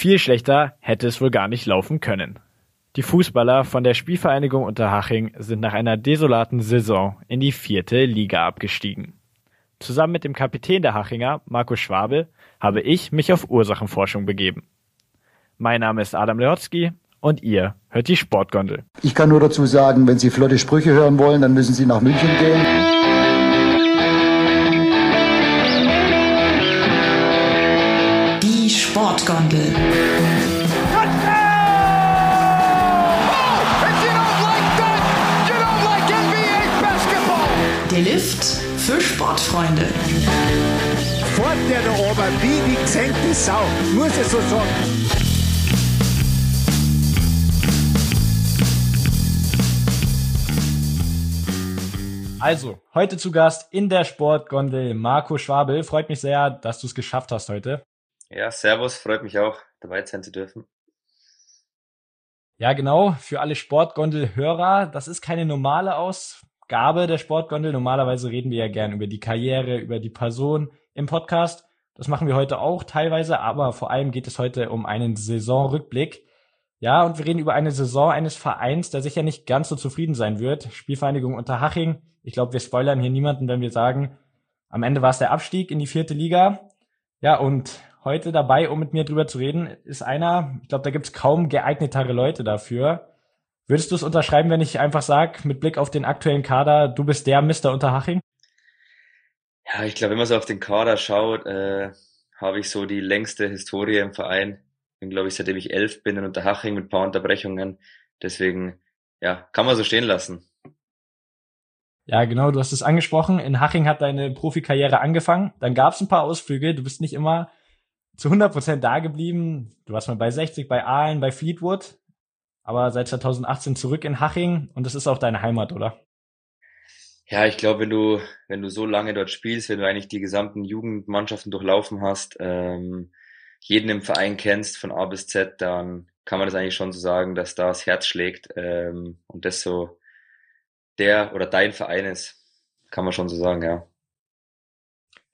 Viel schlechter hätte es wohl gar nicht laufen können. Die Fußballer von der Spielvereinigung Unterhaching sind nach einer desolaten Saison in die vierte Liga abgestiegen. Zusammen mit dem Kapitän der Hachinger, Marco Schwabel, habe ich mich auf Ursachenforschung begeben. Mein Name ist Adam Lehotzky und ihr hört die Sportgondel. Ich kann nur dazu sagen, wenn Sie flotte Sprüche hören wollen, dann müssen Sie nach München gehen. Sportgondel. Der Lift für Sportfreunde. Fort der da oben wie die gesenkte Sau. Muss ich so sagen. Also, heute zu Gast in der Sportgondel Marco Schwabel. Freut mich sehr, dass du es geschafft hast heute. Ja, servus, freut mich auch, dabei sein zu dürfen. Ja, genau, für alle Sportgondel-Hörer, das ist keine normale Ausgabe der Sportgondel. Normalerweise reden wir ja gern über die Karriere, über die Person im Podcast. Das machen wir heute auch teilweise, aber vor allem geht es heute um einen Saisonrückblick. Ja, und wir reden über eine Saison eines Vereins, der sicher nicht ganz so zufrieden sein wird. Spielvereinigung Unterhaching. Ich glaube, wir spoilern hier niemanden, wenn wir sagen, am Ende war es der Abstieg in die vierte Liga. Ja, und heute dabei, um mit mir drüber zu reden, ist einer, ich glaube, da gibt es kaum geeignetere Leute dafür. Würdest du es unterschreiben, wenn ich einfach sage, mit Blick auf den aktuellen Kader, du bist der Mr. Unterhaching? Ja, ich glaube, wenn man so auf den Kader schaut, äh, habe ich so die längste Historie im Verein bin, glaube ich, seitdem ich elf bin in Unterhaching mit ein paar Unterbrechungen. Deswegen, ja, kann man so stehen lassen. Ja, genau, du hast es angesprochen. In Haching hat deine Profikarriere angefangen. Dann gab es ein paar Ausflüge. Du bist nicht immer zu 100 Prozent da geblieben. Du warst mal bei 60, bei Aalen, bei Fleetwood. Aber seit 2018 zurück in Haching. Und das ist auch deine Heimat, oder? Ja, ich glaube, wenn du, wenn du so lange dort spielst, wenn du eigentlich die gesamten Jugendmannschaften durchlaufen hast, ähm, jeden im Verein kennst von A bis Z, dann kann man das eigentlich schon so sagen, dass da das Herz schlägt ähm, und das so der oder dein Verein ist, kann man schon so sagen, ja.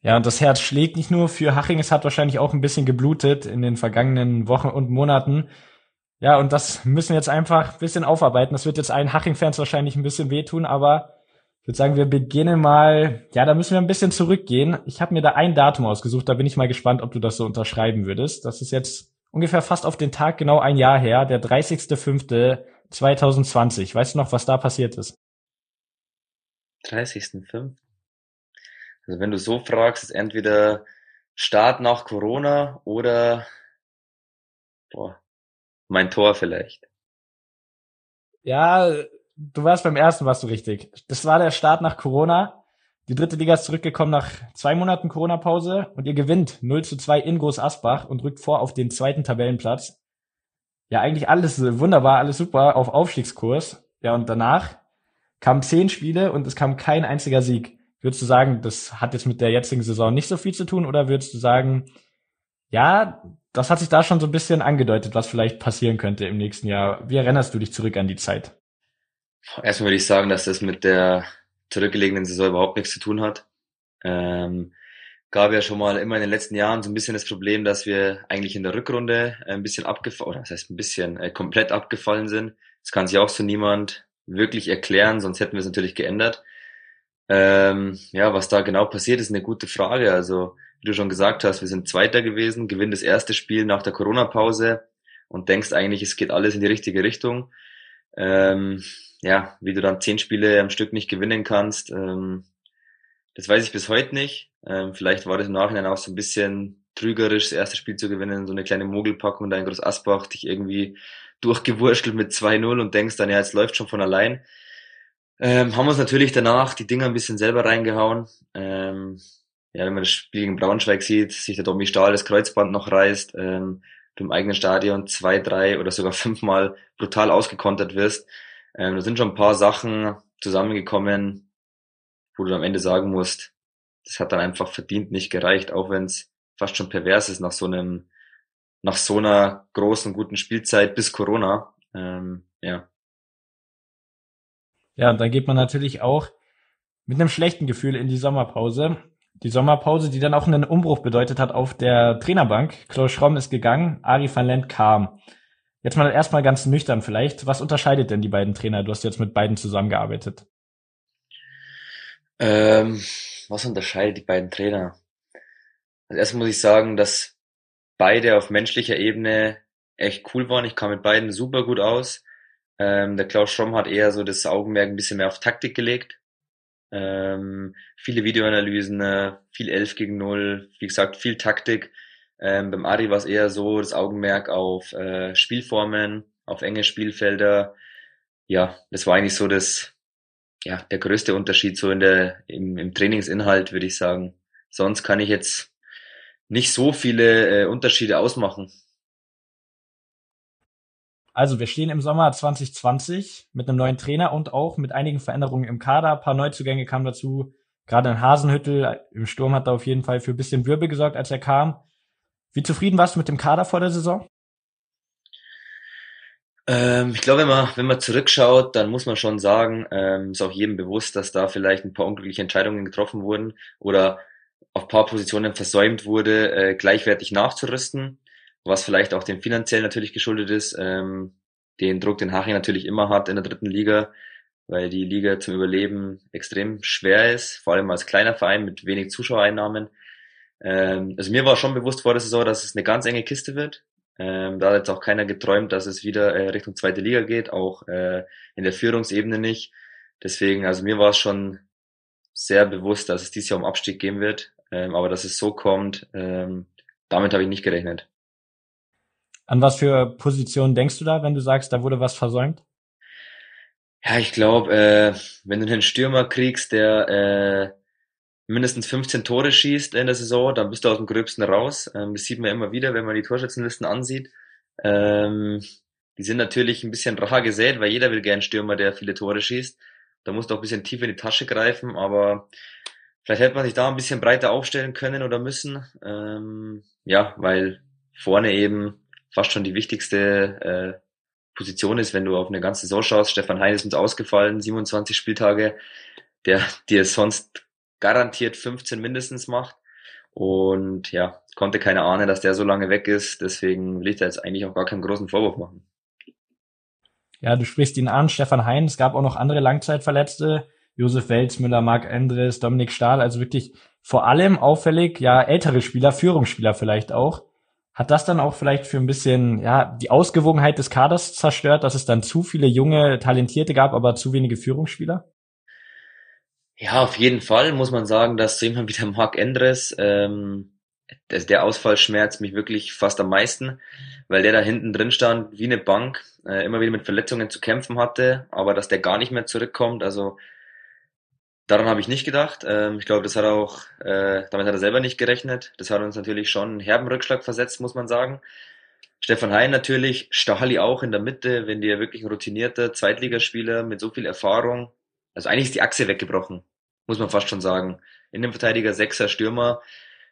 Ja, und das Herz schlägt nicht nur für Haching, es hat wahrscheinlich auch ein bisschen geblutet in den vergangenen Wochen und Monaten. Ja, und das müssen wir jetzt einfach ein bisschen aufarbeiten. Das wird jetzt allen Haching-Fans wahrscheinlich ein bisschen wehtun, aber ich würde sagen, wir beginnen mal, ja, da müssen wir ein bisschen zurückgehen. Ich habe mir da ein Datum ausgesucht, da bin ich mal gespannt, ob du das so unterschreiben würdest. Das ist jetzt ungefähr fast auf den Tag genau ein Jahr her, der 30.05.2020. Weißt du noch, was da passiert ist? 30.05. Also wenn du so fragst, ist entweder Start nach Corona oder boah, mein Tor vielleicht. Ja, du warst beim ersten, warst du richtig. Das war der Start nach Corona. Die dritte Liga ist zurückgekommen nach zwei Monaten Corona-Pause und ihr gewinnt 0 zu 2 in Groß Asbach und rückt vor auf den zweiten Tabellenplatz. Ja, eigentlich alles wunderbar, alles super auf Aufstiegskurs. Ja, und danach kamen zehn Spiele und es kam kein einziger Sieg. Würdest du sagen, das hat jetzt mit der jetzigen Saison nicht so viel zu tun oder würdest du sagen, ja, das hat sich da schon so ein bisschen angedeutet, was vielleicht passieren könnte im nächsten Jahr. Wie erinnerst du dich zurück an die Zeit? Erstmal würde ich sagen, dass das mit der zurückgelegenen Saison überhaupt nichts zu tun hat. Ähm, gab ja schon mal immer in den letzten Jahren so ein bisschen das Problem, dass wir eigentlich in der Rückrunde ein bisschen abgefallen, oder das heißt ein bisschen äh, komplett abgefallen sind. Das kann sich auch so niemand wirklich erklären, sonst hätten wir es natürlich geändert. Ähm, ja, was da genau passiert, ist eine gute Frage. Also, wie du schon gesagt hast, wir sind Zweiter gewesen, gewinnen das erste Spiel nach der Corona-Pause und denkst eigentlich, es geht alles in die richtige Richtung. Ähm, ja, wie du dann zehn Spiele am Stück nicht gewinnen kannst, ähm, das weiß ich bis heute nicht. Ähm, vielleicht war das im Nachhinein auch so ein bisschen trügerisch, das erste Spiel zu gewinnen, so eine kleine Mogelpackung da in Groß Asbach, dich irgendwie durchgewurschtelt mit 2-0 und denkst dann, ja, jetzt läuft schon von allein. Ähm, haben uns natürlich danach die Dinger ein bisschen selber reingehauen. Ähm, ja, wenn man das Spiel gegen Braunschweig sieht, sich der Domi Stahl das Kreuzband noch reißt, ähm, du im eigenen Stadion zwei, drei oder sogar fünfmal brutal ausgekontert wirst, ähm, da sind schon ein paar Sachen zusammengekommen, wo du am Ende sagen musst, das hat dann einfach verdient nicht gereicht, auch wenn es fast schon pervers ist nach so einem, nach so einer großen, guten Spielzeit bis Corona. Ähm, ja. Ja, und dann geht man natürlich auch mit einem schlechten Gefühl in die Sommerpause. Die Sommerpause, die dann auch einen Umbruch bedeutet hat auf der Trainerbank. Klaus Schromm ist gegangen, Ari van Lent kam. Jetzt mal erstmal ganz nüchtern vielleicht. Was unterscheidet denn die beiden Trainer? Du hast jetzt mit beiden zusammengearbeitet. Ähm, was unterscheidet die beiden Trainer? Also erstmal muss ich sagen, dass beide auf menschlicher Ebene echt cool waren. Ich kam mit beiden super gut aus. Ähm, der Klaus Schromm hat eher so das Augenmerk ein bisschen mehr auf Taktik gelegt. Ähm, viele Videoanalysen, äh, viel 11 gegen 0, wie gesagt, viel Taktik. Ähm, beim Ari war es eher so das Augenmerk auf äh, Spielformen, auf enge Spielfelder. Ja, das war eigentlich so das, ja, der größte Unterschied so in der, im, im Trainingsinhalt, würde ich sagen. Sonst kann ich jetzt nicht so viele äh, Unterschiede ausmachen. Also wir stehen im Sommer 2020 mit einem neuen Trainer und auch mit einigen Veränderungen im Kader. Ein paar Neuzugänge kamen dazu. Gerade in Hasenhüttel im Sturm hat er auf jeden Fall für ein bisschen Wirbel gesorgt, als er kam. Wie zufrieden warst du mit dem Kader vor der Saison? Ähm, ich glaube, wenn man, wenn man zurückschaut, dann muss man schon sagen, ähm, ist auch jedem bewusst, dass da vielleicht ein paar unglückliche Entscheidungen getroffen wurden oder auf paar Positionen versäumt wurde, äh, gleichwertig nachzurüsten was vielleicht auch dem finanziell natürlich geschuldet ist, ähm, den Druck, den Haching natürlich immer hat in der dritten Liga, weil die Liga zum Überleben extrem schwer ist, vor allem als kleiner Verein mit wenig Zuschauereinnahmen. Ähm, also mir war schon bewusst vor der Saison, dass es eine ganz enge Kiste wird. Ähm, da hat jetzt auch keiner geträumt, dass es wieder äh, Richtung zweite Liga geht, auch äh, in der Führungsebene nicht. Deswegen, also mir war es schon sehr bewusst, dass es dieses Jahr um Abstieg gehen wird. Ähm, aber dass es so kommt, ähm, damit habe ich nicht gerechnet. An was für Positionen denkst du da, wenn du sagst, da wurde was versäumt? Ja, ich glaube, äh, wenn du einen Stürmer kriegst, der äh, mindestens 15 Tore schießt in der Saison, dann bist du aus dem Gröbsten raus. Ähm, das sieht man immer wieder, wenn man die Torschützenlisten ansieht. Ähm, die sind natürlich ein bisschen rar gesät, weil jeder will gern Stürmer, der viele Tore schießt. Da musst du auch ein bisschen tiefer in die Tasche greifen, aber vielleicht hätte man sich da ein bisschen breiter aufstellen können oder müssen. Ähm, ja, weil vorne eben fast schon die wichtigste äh, Position ist, wenn du auf eine ganze Saison schaust. Stefan Hein ist uns ausgefallen, 27 Spieltage, der dir sonst garantiert 15 mindestens macht. Und ja, konnte keine ahnen, dass der so lange weg ist. Deswegen will ich da jetzt eigentlich auch gar keinen großen Vorwurf machen. Ja, du sprichst ihn an, Stefan Hein. Es gab auch noch andere Langzeitverletzte. Josef Welzmüller, Marc Endres, Dominik Stahl. Also wirklich vor allem auffällig, ja, ältere Spieler, Führungsspieler vielleicht auch. Hat das dann auch vielleicht für ein bisschen, ja, die Ausgewogenheit des Kaders zerstört, dass es dann zu viele junge, talentierte gab, aber zu wenige Führungsspieler? Ja, auf jeden Fall muss man sagen, dass so jemand wie der Marc Endres, ähm, der, der Ausfall schmerzt mich wirklich fast am meisten, weil der da hinten drin stand wie eine Bank, äh, immer wieder mit Verletzungen zu kämpfen hatte, aber dass der gar nicht mehr zurückkommt, also Daran habe ich nicht gedacht. Ähm, ich glaube, das hat auch, äh, damit hat er selber nicht gerechnet. Das hat uns natürlich schon einen herben Rückschlag versetzt, muss man sagen. Stefan Hein natürlich, Stahli auch in der Mitte, wenn dir wirklich ein routinierter Zweitligaspieler mit so viel Erfahrung, also eigentlich ist die Achse weggebrochen, muss man fast schon sagen. Innenverteidiger, Sechser, Stürmer,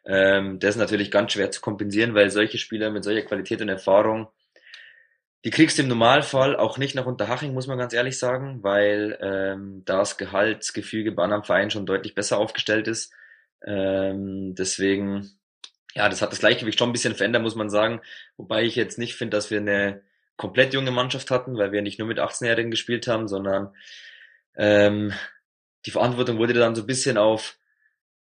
ähm, das ist natürlich ganz schwer zu kompensieren, weil solche Spieler mit solcher Qualität und Erfahrung die kriegst du im Normalfall auch nicht nach Unterhaching, muss man ganz ehrlich sagen, weil ähm, das Gehaltsgefüge bei anderen Vereinen schon deutlich besser aufgestellt ist. Ähm, deswegen, ja, das hat das Gleichgewicht schon ein bisschen verändert, muss man sagen. Wobei ich jetzt nicht finde, dass wir eine komplett junge Mannschaft hatten, weil wir nicht nur mit 18-Jährigen gespielt haben, sondern ähm, die Verantwortung wurde dann so ein bisschen auf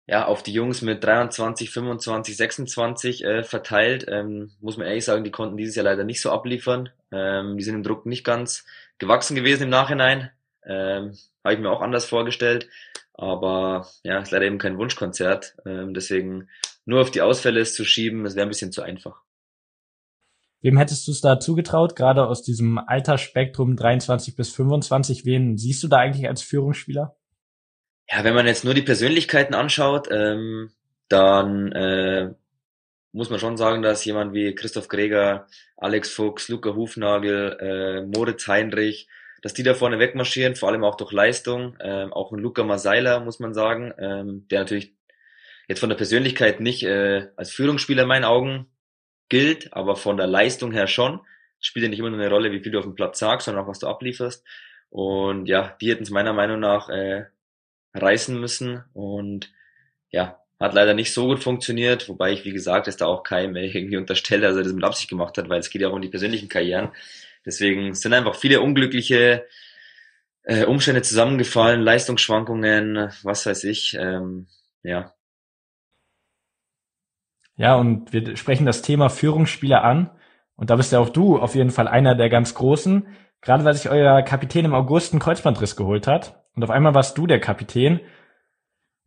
ja, auf die Jungs mit 23, 25, 26 äh, verteilt. Ähm, muss man ehrlich sagen, die konnten dieses Jahr leider nicht so abliefern. Ähm, die sind im Druck nicht ganz gewachsen gewesen im Nachhinein. Ähm, Habe ich mir auch anders vorgestellt. Aber ja, ist leider eben kein Wunschkonzert. Ähm, deswegen nur auf die Ausfälle es zu schieben, das wäre ein bisschen zu einfach. Wem hättest du es da zugetraut, gerade aus diesem Altersspektrum 23 bis 25? Wen siehst du da eigentlich als Führungsspieler? Ja, wenn man jetzt nur die Persönlichkeiten anschaut, ähm, dann äh, muss man schon sagen, dass jemand wie Christoph Greger, Alex Fuchs, Luca Hufnagel, äh, Moritz Heinrich, dass die da vorne wegmarschieren, vor allem auch durch Leistung. Ähm, auch ein Luca Masaila, muss man sagen, ähm, der natürlich jetzt von der Persönlichkeit nicht äh, als Führungsspieler in meinen Augen gilt, aber von der Leistung her schon. Spielt ja nicht immer nur eine Rolle, wie viel du auf dem Platz sagst, sondern auch, was du ablieferst. Und ja, die hätten es meiner Meinung nach äh, reißen müssen und ja, hat leider nicht so gut funktioniert, wobei ich, wie gesagt, es da auch keinem irgendwie unterstelle, dass er das mit Absicht gemacht hat, weil es geht ja auch um die persönlichen Karrieren. Deswegen sind einfach viele unglückliche äh, Umstände zusammengefallen, Leistungsschwankungen, was weiß ich, ähm, ja. Ja, und wir sprechen das Thema Führungsspieler an. Und da bist ja auch du auf jeden Fall einer der ganz Großen. Gerade weil sich euer Kapitän im August einen Kreuzbandriss geholt hat. Und auf einmal warst du der Kapitän.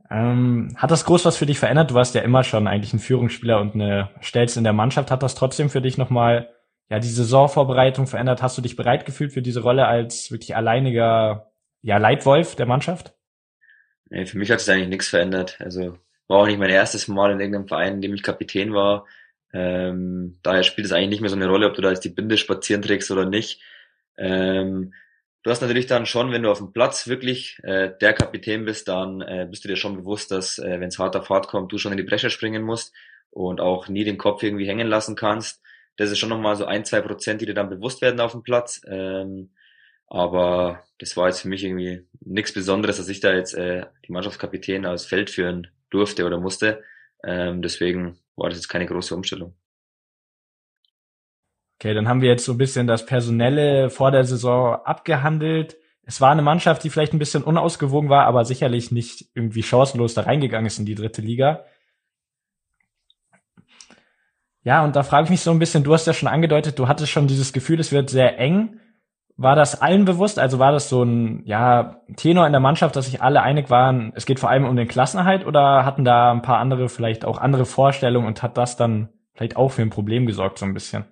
Ähm, hat das groß was für dich verändert? Du warst ja immer schon eigentlich ein Führungsspieler und eine Stellst in der Mannschaft. Hat das trotzdem für dich nochmal ja, die Saisonvorbereitung verändert? Hast du dich bereit gefühlt für diese Rolle als wirklich alleiniger ja, Leitwolf der Mannschaft? Nee, für mich hat es eigentlich nichts verändert. Also war auch nicht mein erstes Mal in irgendeinem Verein, in dem ich Kapitän war. Ähm, daher spielt es eigentlich nicht mehr so eine Rolle, ob du da jetzt die Binde spazieren trägst oder nicht. Ähm, du hast natürlich dann schon, wenn du auf dem Platz wirklich äh, der Kapitän bist, dann äh, bist du dir schon bewusst, dass äh, wenn es hart auf hart kommt, du schon in die Bresche springen musst und auch nie den Kopf irgendwie hängen lassen kannst. Das ist schon nochmal so ein, zwei Prozent, die dir dann bewusst werden auf dem Platz. Ähm, aber das war jetzt für mich irgendwie nichts Besonderes, dass ich da jetzt äh, die Mannschaftskapitän aus Feld führen durfte oder musste. Ähm, deswegen war das jetzt keine große Umstellung. Okay, dann haben wir jetzt so ein bisschen das Personelle vor der Saison abgehandelt. Es war eine Mannschaft, die vielleicht ein bisschen unausgewogen war, aber sicherlich nicht irgendwie chancenlos da reingegangen ist in die dritte Liga. Ja, und da frage ich mich so ein bisschen, du hast ja schon angedeutet, du hattest schon dieses Gefühl, es wird sehr eng. War das allen bewusst? Also war das so ein ja, Tenor in der Mannschaft, dass sich alle einig waren, es geht vor allem um den Klassenerhalt oder hatten da ein paar andere vielleicht auch andere Vorstellungen und hat das dann vielleicht auch für ein Problem gesorgt, so ein bisschen?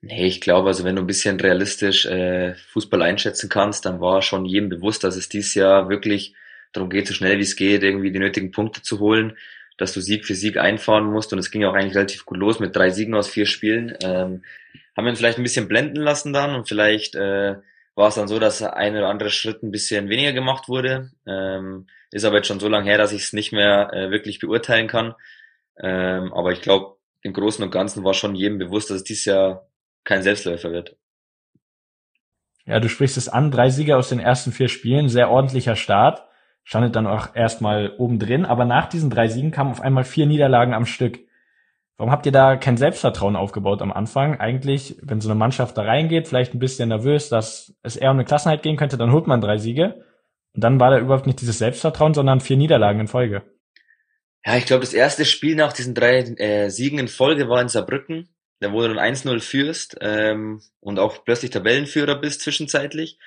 Nee, ich glaube, also wenn du ein bisschen realistisch äh, Fußball einschätzen kannst, dann war schon jedem bewusst, dass es dieses Jahr wirklich darum geht, so schnell wie es geht, irgendwie die nötigen Punkte zu holen, dass du Sieg für Sieg einfahren musst und es ging auch eigentlich relativ gut los mit drei Siegen aus vier Spielen. Ähm, haben wir uns vielleicht ein bisschen blenden lassen dann und vielleicht äh, war es dann so, dass ein oder andere Schritt ein bisschen weniger gemacht wurde. Ähm, ist aber jetzt schon so lange her, dass ich es nicht mehr äh, wirklich beurteilen kann. Ähm, aber ich glaube, im Großen und Ganzen war schon jedem bewusst, dass es dieses Jahr kein Selbstläufer wird. Ja, du sprichst es an, drei Sieger aus den ersten vier Spielen, sehr ordentlicher Start, standet dann auch erstmal oben drin, aber nach diesen drei Siegen kamen auf einmal vier Niederlagen am Stück. Warum habt ihr da kein Selbstvertrauen aufgebaut am Anfang? Eigentlich, wenn so eine Mannschaft da reingeht, vielleicht ein bisschen nervös, dass es eher um eine Klassenheit gehen könnte, dann holt man drei Siege. Und dann war da überhaupt nicht dieses Selbstvertrauen, sondern vier Niederlagen in Folge. Ja, ich glaube, das erste Spiel nach diesen drei äh, Siegen in Folge war in Saarbrücken. Da wo du dann 1-0 führst ähm, und auch plötzlich Tabellenführer bist zwischenzeitlich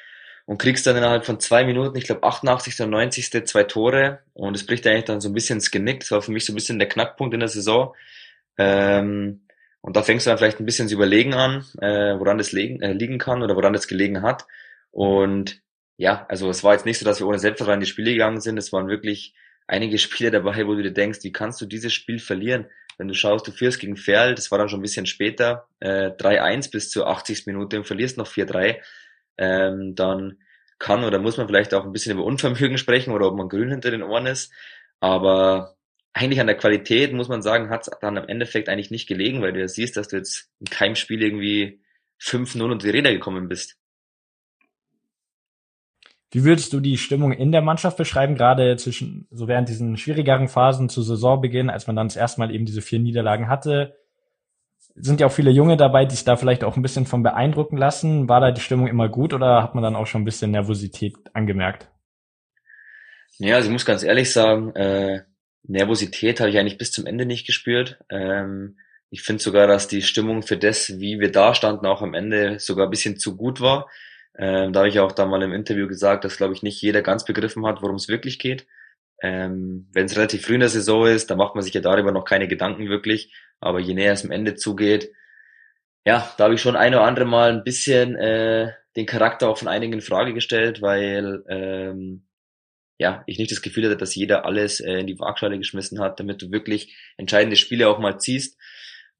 und kriegst dann innerhalb von zwei Minuten, ich glaube 88. und 90. zwei Tore und es bricht eigentlich dann so ein bisschen ins Genick. Das war für mich so ein bisschen der Knackpunkt in der Saison. Ähm, und da fängst du dann vielleicht ein bisschen zu überlegen an, äh, woran das liegen, äh, liegen kann oder woran das gelegen hat. Und ja, also es war jetzt nicht so, dass wir ohne Selbstvertrauen in die Spiele gegangen sind. Es waren wirklich einige Spiele dabei, wo du dir denkst, wie kannst du dieses Spiel verlieren? Wenn du schaust, du führst gegen Ferl, das war dann schon ein bisschen später, äh, 3-1 bis zur 80. Minute und verlierst noch 4-3, ähm, dann kann oder muss man vielleicht auch ein bisschen über Unvermögen sprechen oder ob man grün hinter den Ohren ist. Aber eigentlich an der Qualität, muss man sagen, hat es dann im Endeffekt eigentlich nicht gelegen, weil du ja siehst, dass du jetzt in keinem Spiel irgendwie 5-0 unter die Räder gekommen bist. Wie würdest du die Stimmung in der Mannschaft beschreiben, gerade zwischen, so während diesen schwierigeren Phasen zu Saisonbeginn, als man dann das erste Mal eben diese vier Niederlagen hatte? Sind ja auch viele Junge dabei, die sich da vielleicht auch ein bisschen von beeindrucken lassen. War da die Stimmung immer gut oder hat man dann auch schon ein bisschen Nervosität angemerkt? Ja, also ich muss ganz ehrlich sagen, äh, Nervosität habe ich eigentlich bis zum Ende nicht gespürt. Ähm, ich finde sogar, dass die Stimmung für das, wie wir da standen, auch am Ende sogar ein bisschen zu gut war. Ähm, da habe ich auch da mal im Interview gesagt, dass, glaube ich, nicht jeder ganz begriffen hat, worum es wirklich geht. Ähm, Wenn es relativ früh in der Saison ist, dann macht man sich ja darüber noch keine Gedanken wirklich. Aber je näher es am Ende zugeht, ja, da habe ich schon ein oder andere Mal ein bisschen äh, den Charakter auch von einigen in Frage gestellt, weil ähm, ja, ich nicht das Gefühl hatte, dass jeder alles äh, in die Waagschale geschmissen hat, damit du wirklich entscheidende Spiele auch mal ziehst.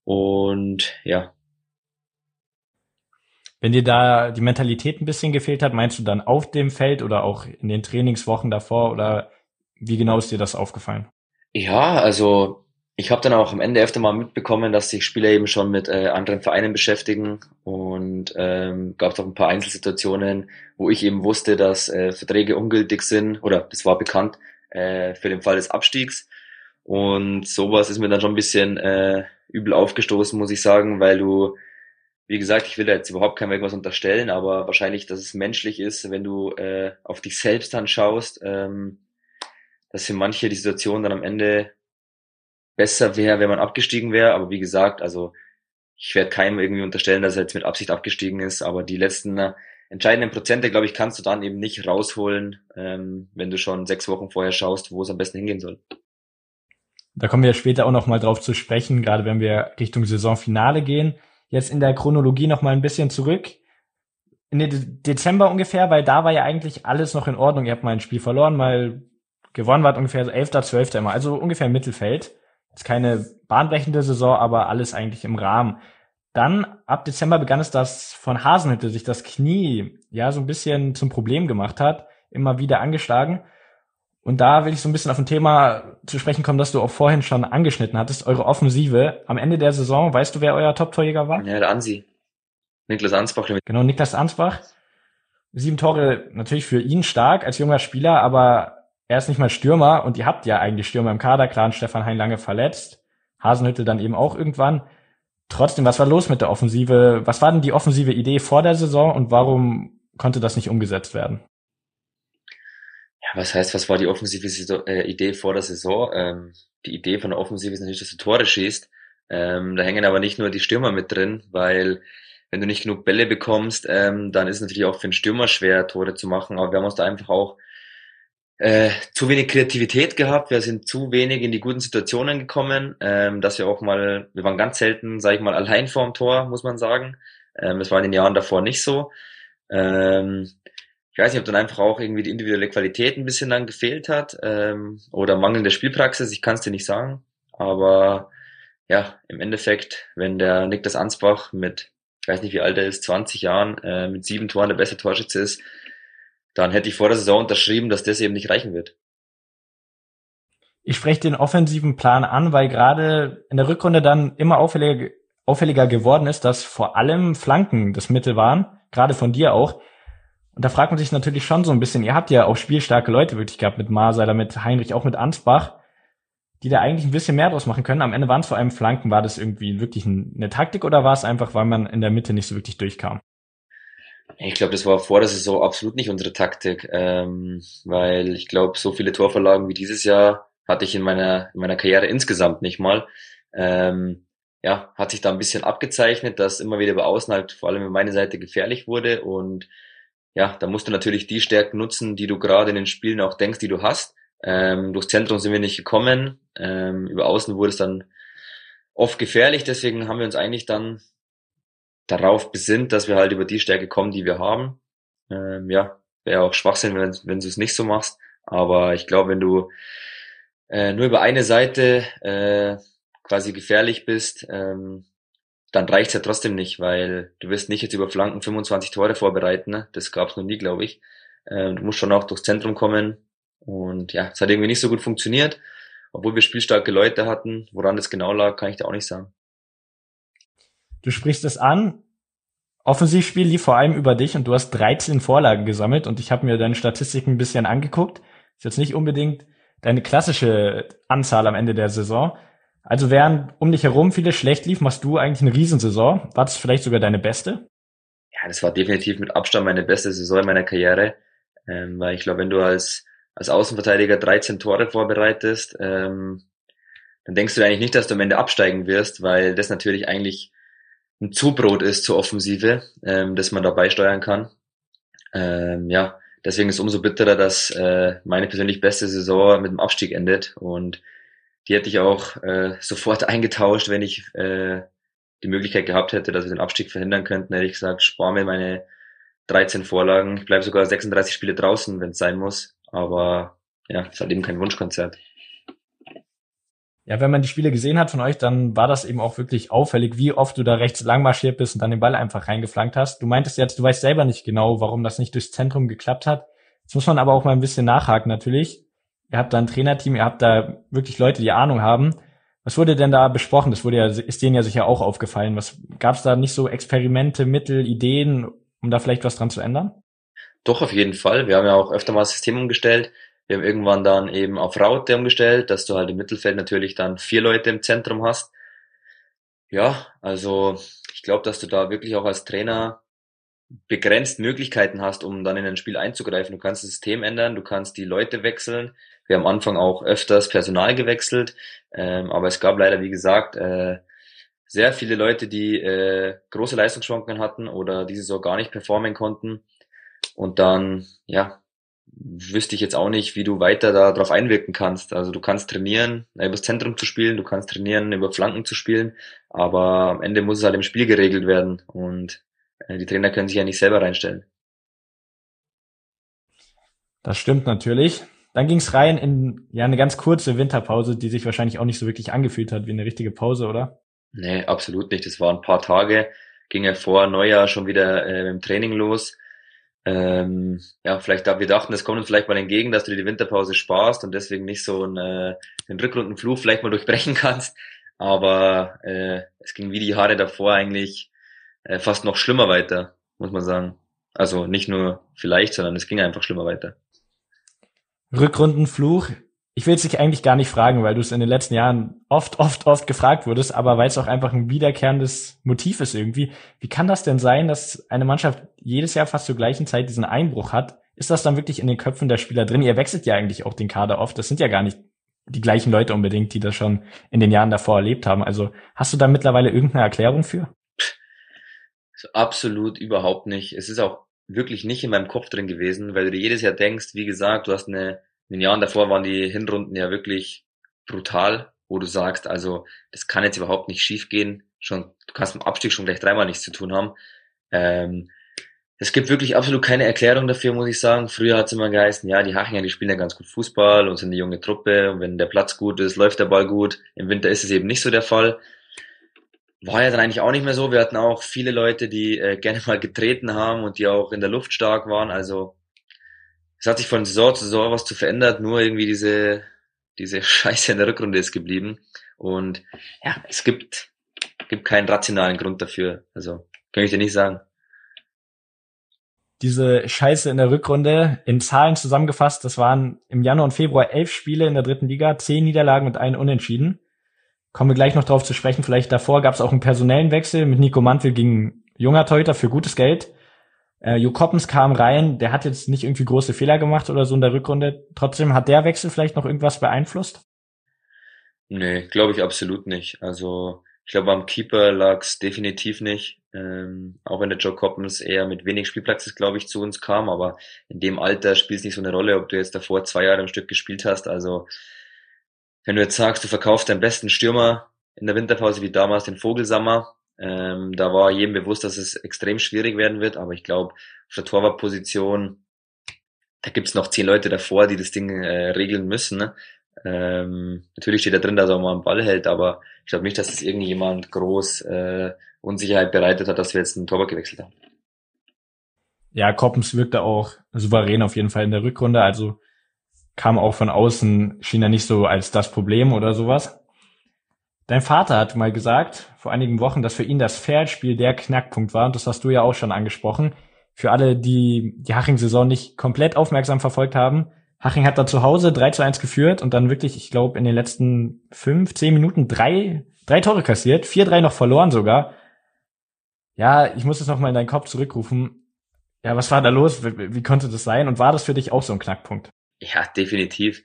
Und ja. Wenn dir da die Mentalität ein bisschen gefehlt hat, meinst du dann auf dem Feld oder auch in den Trainingswochen davor oder wie genau ist dir das aufgefallen? Ja, also ich habe dann auch am Ende öfter mal mitbekommen, dass sich Spieler eben schon mit äh, anderen Vereinen beschäftigen und ähm, gab es auch ein paar Einzelsituationen, wo ich eben wusste, dass äh, Verträge ungültig sind oder das war bekannt, äh, für den Fall des Abstiegs. Und sowas ist mir dann schon ein bisschen äh, übel aufgestoßen, muss ich sagen, weil du, wie gesagt, ich will da jetzt überhaupt keinem irgendwas unterstellen, aber wahrscheinlich, dass es menschlich ist, wenn du äh, auf dich selbst dann schaust, ähm, dass für manche die Situation dann am Ende besser wäre, wenn man abgestiegen wäre. Aber wie gesagt, also ich werde keinem irgendwie unterstellen, dass er jetzt mit Absicht abgestiegen ist, aber die letzten äh, entscheidenden Prozente, glaube ich, kannst du dann eben nicht rausholen, ähm, wenn du schon sechs Wochen vorher schaust, wo es am besten hingehen soll. Da kommen wir später auch noch mal drauf zu sprechen, gerade wenn wir Richtung Saisonfinale gehen. Jetzt in der Chronologie noch mal ein bisschen zurück. In Dezember ungefähr, weil da war ja eigentlich alles noch in Ordnung. Ihr habt mal ein Spiel verloren, mal gewonnen, wart ungefähr so 11., 12. immer, also ungefähr Mittelfeld. Ist keine bahnbrechende Saison, aber alles eigentlich im Rahmen. Dann ab Dezember begann es, dass von Hasenhütte sich das Knie ja so ein bisschen zum Problem gemacht hat, immer wieder angeschlagen. Und da will ich so ein bisschen auf ein Thema zu sprechen kommen, das du auch vorhin schon angeschnitten hattest, eure Offensive. Am Ende der Saison, weißt du, wer euer Top-Torjäger war? Ja, der Ansi. Niklas Ansbach. Genau, Niklas Ansbach. Sieben Tore natürlich für ihn stark als junger Spieler, aber er ist nicht mal Stürmer und ihr habt ja eigentlich Stürmer im Kader, klar, Stefan Hein lange verletzt, Hasenhüttel dann eben auch irgendwann. Trotzdem, was war los mit der Offensive? Was war denn die offensive Idee vor der Saison und warum konnte das nicht umgesetzt werden? Ja, was heißt, was war die offensive äh, Idee vor der Saison? Ähm, die Idee von der Offensive ist natürlich, dass du Tore schießt. Ähm, da hängen aber nicht nur die Stürmer mit drin, weil wenn du nicht genug Bälle bekommst, ähm, dann ist es natürlich auch für einen Stürmer schwer, Tore zu machen. Aber wir haben uns da einfach auch äh, zu wenig Kreativität gehabt, wir sind zu wenig in die guten Situationen gekommen, ähm, dass wir auch mal, wir waren ganz selten, sage ich mal, allein vorm Tor, muss man sagen. Ähm, das war in den Jahren davor nicht so. Ähm, ich weiß nicht, ob dann einfach auch irgendwie die individuelle Qualität ein bisschen dann gefehlt hat ähm, oder mangelnde Spielpraxis, ich kann es dir nicht sagen. Aber ja, im Endeffekt, wenn der Niklas Ansbach mit, ich weiß nicht wie alt er ist, 20 Jahren, äh, mit sieben Toren der beste Torschütze ist, dann hätte ich vor der Saison unterschrieben, dass das eben nicht reichen wird. Ich spreche den offensiven Plan an, weil gerade in der Rückrunde dann immer auffälliger, auffälliger geworden ist, dass vor allem Flanken das Mittel waren, gerade von dir auch. Und da fragt man sich natürlich schon so ein bisschen, ihr habt ja auch spielstarke Leute wirklich gehabt mit Maser, mit Heinrich, auch mit Ansbach, die da eigentlich ein bisschen mehr draus machen können. Am Ende waren es vor allem Flanken. War das irgendwie wirklich eine Taktik oder war es einfach, weil man in der Mitte nicht so wirklich durchkam? Ich glaube, das war vor der Saison absolut nicht unsere Taktik, ähm, weil ich glaube, so viele Torverlagen wie dieses Jahr hatte ich in meiner, in meiner Karriere insgesamt nicht mal. Ähm, ja, hat sich da ein bisschen abgezeichnet, dass immer wieder bei Außen halt vor allem in meine Seite gefährlich wurde und ja, da musst du natürlich die Stärken nutzen, die du gerade in den Spielen auch denkst, die du hast. Ähm, durchs Zentrum sind wir nicht gekommen, ähm, über Außen wurde es dann oft gefährlich, deswegen haben wir uns eigentlich dann darauf besinnt, dass wir halt über die Stärke kommen, die wir haben. Ähm, ja, wäre auch Schwachsinn, wenn, wenn du es nicht so machst. Aber ich glaube, wenn du äh, nur über eine Seite äh, quasi gefährlich bist, ähm, dann reicht's ja trotzdem nicht, weil du wirst nicht jetzt über Flanken 25 Tore vorbereiten. Ne? Das gab's noch nie, glaube ich. Ähm, du musst schon auch durchs Zentrum kommen. Und ja, es hat irgendwie nicht so gut funktioniert. Obwohl wir spielstarke Leute hatten. Woran das genau lag, kann ich dir auch nicht sagen. Du sprichst es an. Offensivspiel lief vor allem über dich und du hast 13 Vorlagen gesammelt und ich habe mir deine Statistiken ein bisschen angeguckt. Ist jetzt nicht unbedingt deine klassische Anzahl am Ende der Saison. Also während um dich herum viele schlecht lief, machst du eigentlich eine Riesensaison. War das vielleicht sogar deine beste? Ja, das war definitiv mit Abstand meine beste Saison in meiner Karriere. Ähm, weil ich glaube, wenn du als, als Außenverteidiger 13 Tore vorbereitest, ähm, dann denkst du eigentlich nicht, dass du am Ende absteigen wirst, weil das natürlich eigentlich ein Zubrot ist zur Offensive, ähm, das man dabei steuern kann. Ähm, ja, deswegen ist es umso bitterer, dass äh, meine persönlich beste Saison mit dem Abstieg endet und die hätte ich auch äh, sofort eingetauscht, wenn ich äh, die Möglichkeit gehabt hätte, dass wir den Abstieg verhindern könnten, hätte ich gesagt, spar mir meine 13 Vorlagen. Ich bleibe sogar 36 Spiele draußen, wenn es sein muss. Aber ja, es halt eben kein Wunschkonzert ja, wenn man die Spiele gesehen hat von euch, dann war das eben auch wirklich auffällig, wie oft du da rechts lang marschiert bist und dann den Ball einfach reingeflankt hast. Du meintest jetzt, du weißt selber nicht genau, warum das nicht durchs Zentrum geklappt hat. Jetzt muss man aber auch mal ein bisschen nachhaken natürlich. Ihr habt da ein Trainerteam, ihr habt da wirklich Leute, die Ahnung haben. Was wurde denn da besprochen? Das wurde ja, ist denen ja sicher auch aufgefallen. Was gab es da nicht so Experimente, Mittel, Ideen, um da vielleicht was dran zu ändern? Doch, auf jeden Fall. Wir haben ja auch öfter mal das System umgestellt. Wir haben irgendwann dann eben auf Raute umgestellt, dass du halt im Mittelfeld natürlich dann vier Leute im Zentrum hast. Ja, also ich glaube, dass du da wirklich auch als Trainer begrenzt Möglichkeiten hast, um dann in ein Spiel einzugreifen. Du kannst das System ändern, du kannst die Leute wechseln. Wir haben am Anfang auch öfters Personal gewechselt, ähm, aber es gab leider, wie gesagt, äh, sehr viele Leute, die äh, große Leistungsschwankungen hatten oder diese so gar nicht performen konnten. Und dann, ja, wüsste ich jetzt auch nicht, wie du weiter darauf einwirken kannst. Also du kannst trainieren, über das Zentrum zu spielen, du kannst trainieren, über Flanken zu spielen, aber am Ende muss es halt im Spiel geregelt werden und äh, die Trainer können sich ja nicht selber reinstellen. Das stimmt natürlich. Dann ging es rein in ja eine ganz kurze Winterpause, die sich wahrscheinlich auch nicht so wirklich angefühlt hat wie eine richtige Pause, oder? Nee, absolut nicht. Das waren ein paar Tage, ging ja vor Neujahr schon wieder äh, im Training los. Ähm, ja, vielleicht da, wir dachten, es kommt uns vielleicht mal entgegen, dass du dir die Winterpause sparst und deswegen nicht so einen, äh, einen Rückrundenfluch vielleicht mal durchbrechen kannst. Aber äh, es ging wie die Haare davor eigentlich äh, fast noch schlimmer weiter, muss man sagen. Also nicht nur vielleicht, sondern es ging einfach schlimmer weiter. Rückrundenfluch. Ich will es dich eigentlich gar nicht fragen, weil du es in den letzten Jahren oft, oft, oft gefragt wurdest, aber weil es auch einfach ein wiederkehrendes Motiv ist irgendwie. Wie kann das denn sein, dass eine Mannschaft jedes Jahr fast zur gleichen Zeit diesen Einbruch hat? Ist das dann wirklich in den Köpfen der Spieler drin? Ihr wechselt ja eigentlich auch den Kader oft. Das sind ja gar nicht die gleichen Leute unbedingt, die das schon in den Jahren davor erlebt haben. Also hast du da mittlerweile irgendeine Erklärung für? So, absolut überhaupt nicht. Es ist auch wirklich nicht in meinem Kopf drin gewesen, weil du dir jedes Jahr denkst, wie gesagt, du hast eine in den Jahren davor waren die Hinrunden ja wirklich brutal, wo du sagst, also das kann jetzt überhaupt nicht schief gehen. Schon, du kannst dem Abstieg schon gleich dreimal nichts zu tun haben. Ähm, es gibt wirklich absolut keine Erklärung dafür, muss ich sagen. Früher hat es immer geheißen, ja, die Hachinger, die spielen ja ganz gut Fußball und sind eine junge Truppe und wenn der Platz gut ist, läuft der Ball gut. Im Winter ist es eben nicht so der Fall. War ja dann eigentlich auch nicht mehr so. Wir hatten auch viele Leute, die äh, gerne mal getreten haben und die auch in der Luft stark waren. Also es hat sich von Saison zu Saison was zu verändert, nur irgendwie diese, diese Scheiße in der Rückrunde ist geblieben. Und ja, es gibt, gibt keinen rationalen Grund dafür. Also, kann ich dir nicht sagen. Diese Scheiße in der Rückrunde in Zahlen zusammengefasst, das waren im Januar und Februar elf Spiele in der dritten Liga, zehn Niederlagen und ein Unentschieden. Kommen wir gleich noch drauf zu sprechen. Vielleicht davor gab es auch einen personellen Wechsel mit Nico Mantel gegen junger Teuter für gutes Geld. Äh, Jo Koppens kam rein, der hat jetzt nicht irgendwie große Fehler gemacht oder so in der Rückrunde. Trotzdem hat der Wechsel vielleicht noch irgendwas beeinflusst? Nee, glaube ich absolut nicht. Also ich glaube, am Keeper lag es definitiv nicht. Ähm, auch wenn der Joe Coppens eher mit wenig Spielpraxis, glaube ich, zu uns kam, aber in dem Alter spielt es nicht so eine Rolle, ob du jetzt davor zwei Jahre im Stück gespielt hast. Also wenn du jetzt sagst, du verkaufst deinen besten Stürmer in der Winterpause wie damals den Vogelsammer, ähm, da war jedem bewusst, dass es extrem schwierig werden wird, aber ich glaube, auf der Torwartposition, da gibt's noch zehn Leute davor, die das Ding äh, regeln müssen. Ne? Ähm, natürlich steht da drin, dass er mal einen Ball hält, aber ich glaube nicht, dass es irgendjemand groß äh, Unsicherheit bereitet hat, dass wir jetzt einen Torwart gewechselt haben. Ja, Koppens wirkte auch souverän auf jeden Fall in der Rückrunde, also kam auch von außen, schien er nicht so als das Problem oder sowas. Dein Vater hat mal gesagt, vor einigen Wochen, dass für ihn das Pferdspiel der Knackpunkt war. Und das hast du ja auch schon angesprochen. Für alle, die die Haching-Saison nicht komplett aufmerksam verfolgt haben. Haching hat da zu Hause 3 zu 1 geführt und dann wirklich, ich glaube, in den letzten fünf, zehn Minuten drei, drei Tore kassiert. Vier, drei noch verloren sogar. Ja, ich muss es nochmal in deinen Kopf zurückrufen. Ja, was war da los? Wie, wie konnte das sein? Und war das für dich auch so ein Knackpunkt? Ja, definitiv.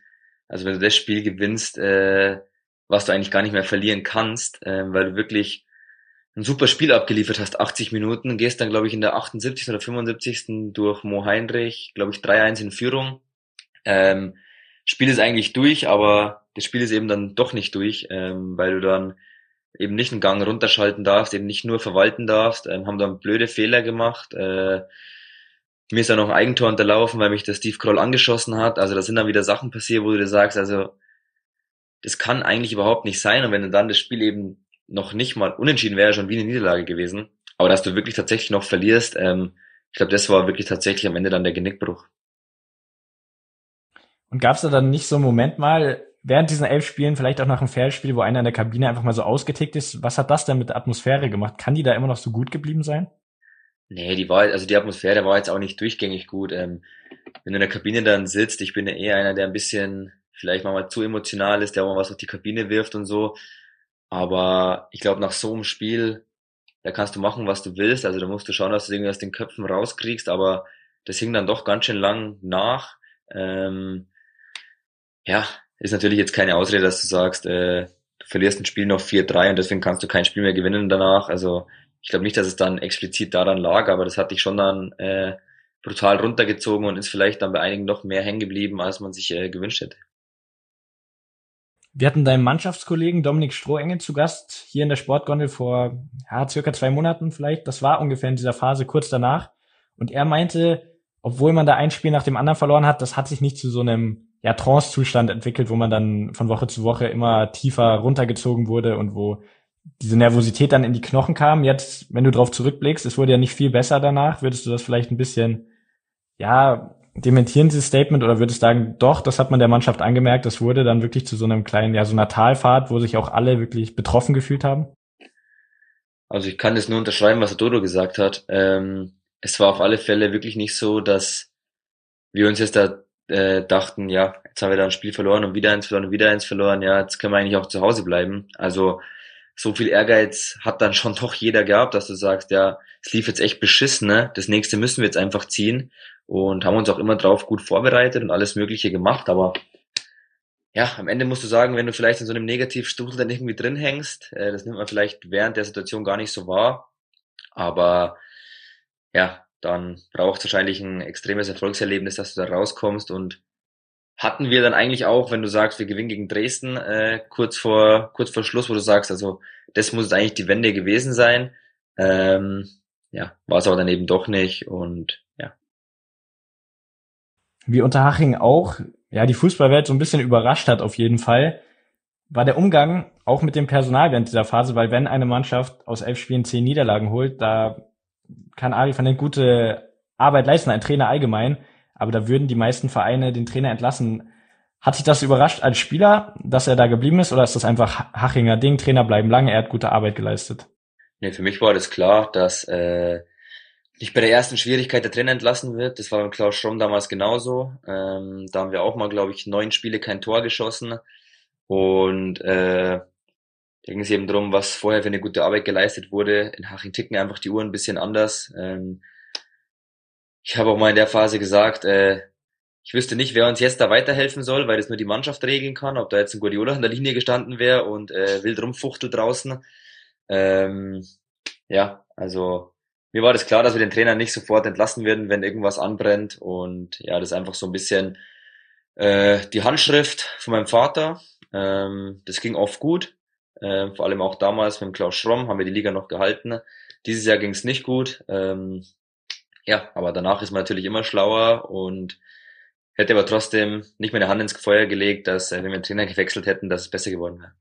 Also wenn du das Spiel gewinnst, äh, was du eigentlich gar nicht mehr verlieren kannst, äh, weil du wirklich ein super Spiel abgeliefert hast, 80 Minuten, gehst dann, glaube ich, in der 78. oder 75. durch Mo Heinrich, glaube ich, 3-1 in Führung. Ähm, Spiel ist eigentlich durch, aber das Spiel ist eben dann doch nicht durch, ähm, weil du dann eben nicht einen Gang runterschalten darfst, eben nicht nur verwalten darfst, ähm, haben dann blöde Fehler gemacht. Äh, mir ist dann noch ein Eigentor unterlaufen, weil mich der Steve Kroll angeschossen hat. Also da sind dann wieder Sachen passiert, wo du dir sagst, also das kann eigentlich überhaupt nicht sein. Und wenn dann das Spiel eben noch nicht mal unentschieden wäre, schon wie eine Niederlage gewesen. Aber dass du wirklich tatsächlich noch verlierst, ähm, ich glaube, das war wirklich tatsächlich am Ende dann der Genickbruch. Und gab es da dann nicht so einen Moment mal, während diesen elf Spielen, vielleicht auch nach einem Fairspiel, wo einer in der Kabine einfach mal so ausgetickt ist, was hat das denn mit der Atmosphäre gemacht? Kann die da immer noch so gut geblieben sein? Nee, die war, also die Atmosphäre war jetzt auch nicht durchgängig gut. Ähm, wenn du in der Kabine dann sitzt, ich bin ja eher einer, der ein bisschen vielleicht mal zu emotional ist, der auch mal was auf die Kabine wirft und so. Aber ich glaube, nach so einem Spiel, da kannst du machen, was du willst. Also da musst du schauen, dass du irgendwie aus den Köpfen rauskriegst, aber das hing dann doch ganz schön lang nach. Ähm, ja, ist natürlich jetzt keine Ausrede, dass du sagst, äh, du verlierst ein Spiel noch 4-3 und deswegen kannst du kein Spiel mehr gewinnen danach. Also ich glaube nicht, dass es dann explizit daran lag, aber das hat dich schon dann äh, brutal runtergezogen und ist vielleicht dann bei einigen noch mehr hängen geblieben, als man sich äh, gewünscht hätte. Wir hatten deinen Mannschaftskollegen Dominik Strohenge zu Gast hier in der Sportgondel vor ja, circa zwei Monaten vielleicht. Das war ungefähr in dieser Phase kurz danach. Und er meinte, obwohl man da ein Spiel nach dem anderen verloren hat, das hat sich nicht zu so einem ja, Trance-Zustand entwickelt, wo man dann von Woche zu Woche immer tiefer runtergezogen wurde und wo diese Nervosität dann in die Knochen kam. Jetzt, wenn du drauf zurückblickst, es wurde ja nicht viel besser danach. Würdest du das vielleicht ein bisschen, ja, dementieren dieses Statement oder würdest sagen, doch, das hat man der Mannschaft angemerkt, das wurde dann wirklich zu so einem kleinen, ja, so einer Talfahrt, wo sich auch alle wirklich betroffen gefühlt haben? Also ich kann das nur unterschreiben, was Dodo gesagt hat. Ähm, es war auf alle Fälle wirklich nicht so, dass wir uns jetzt da äh, dachten, ja, jetzt haben wir da ein Spiel verloren und wieder eins verloren und wieder eins verloren, ja, jetzt können wir eigentlich auch zu Hause bleiben. Also so viel Ehrgeiz hat dann schon doch jeder gehabt, dass du sagst, ja, es lief jetzt echt beschissen, ne? das nächste müssen wir jetzt einfach ziehen und haben uns auch immer drauf gut vorbereitet und alles Mögliche gemacht, aber ja, am Ende musst du sagen, wenn du vielleicht in so einem Negativstuhl dann irgendwie drin hängst, äh, das nimmt man vielleicht während der Situation gar nicht so wahr, aber ja, dann braucht es wahrscheinlich ein extremes Erfolgserlebnis, dass du da rauskommst und hatten wir dann eigentlich auch, wenn du sagst, wir gewinnen gegen Dresden, äh, kurz vor kurz vor Schluss, wo du sagst, also das muss eigentlich die Wende gewesen sein. Ähm, ja, war es aber dann eben doch nicht und ja. Wie Unterhaching auch, ja, die Fußballwelt so ein bisschen überrascht hat auf jeden Fall, war der Umgang auch mit dem Personal während dieser Phase, weil wenn eine Mannschaft aus elf Spielen zehn Niederlagen holt, da kann Ari van den gute Arbeit leisten, ein Trainer allgemein aber da würden die meisten Vereine den Trainer entlassen. Hat sich das überrascht als Spieler, dass er da geblieben ist, oder ist das einfach Hachinger Ding, Trainer bleiben lange, er hat gute Arbeit geleistet? Nee, für mich war das klar, dass äh, nicht bei der ersten Schwierigkeit der Trainer entlassen wird. Das war beim Klaus Schromm damals genauso. Ähm, da haben wir auch mal, glaube ich, neun Spiele kein Tor geschossen. Und äh, da ging es eben darum, was vorher für eine gute Arbeit geleistet wurde. In Haching ticken einfach die Uhren ein bisschen anders. Ähm, ich habe auch mal in der Phase gesagt, äh, ich wüsste nicht, wer uns jetzt da weiterhelfen soll, weil das nur die Mannschaft regeln kann. Ob da jetzt ein Guardiola in der Linie gestanden wäre und äh, wild rumfuchtelt draußen. Ähm, ja, also mir war das klar, dass wir den Trainer nicht sofort entlassen werden, wenn irgendwas anbrennt. Und ja, das ist einfach so ein bisschen äh, die Handschrift von meinem Vater. Ähm, das ging oft gut. Äh, vor allem auch damals mit dem Klaus Schromm haben wir die Liga noch gehalten. Dieses Jahr ging es nicht gut. Ähm, ja, aber danach ist man natürlich immer schlauer und hätte aber trotzdem nicht mehr eine Hand ins Feuer gelegt, dass äh, wenn wir den Trainer gewechselt hätten, dass es besser geworden wäre.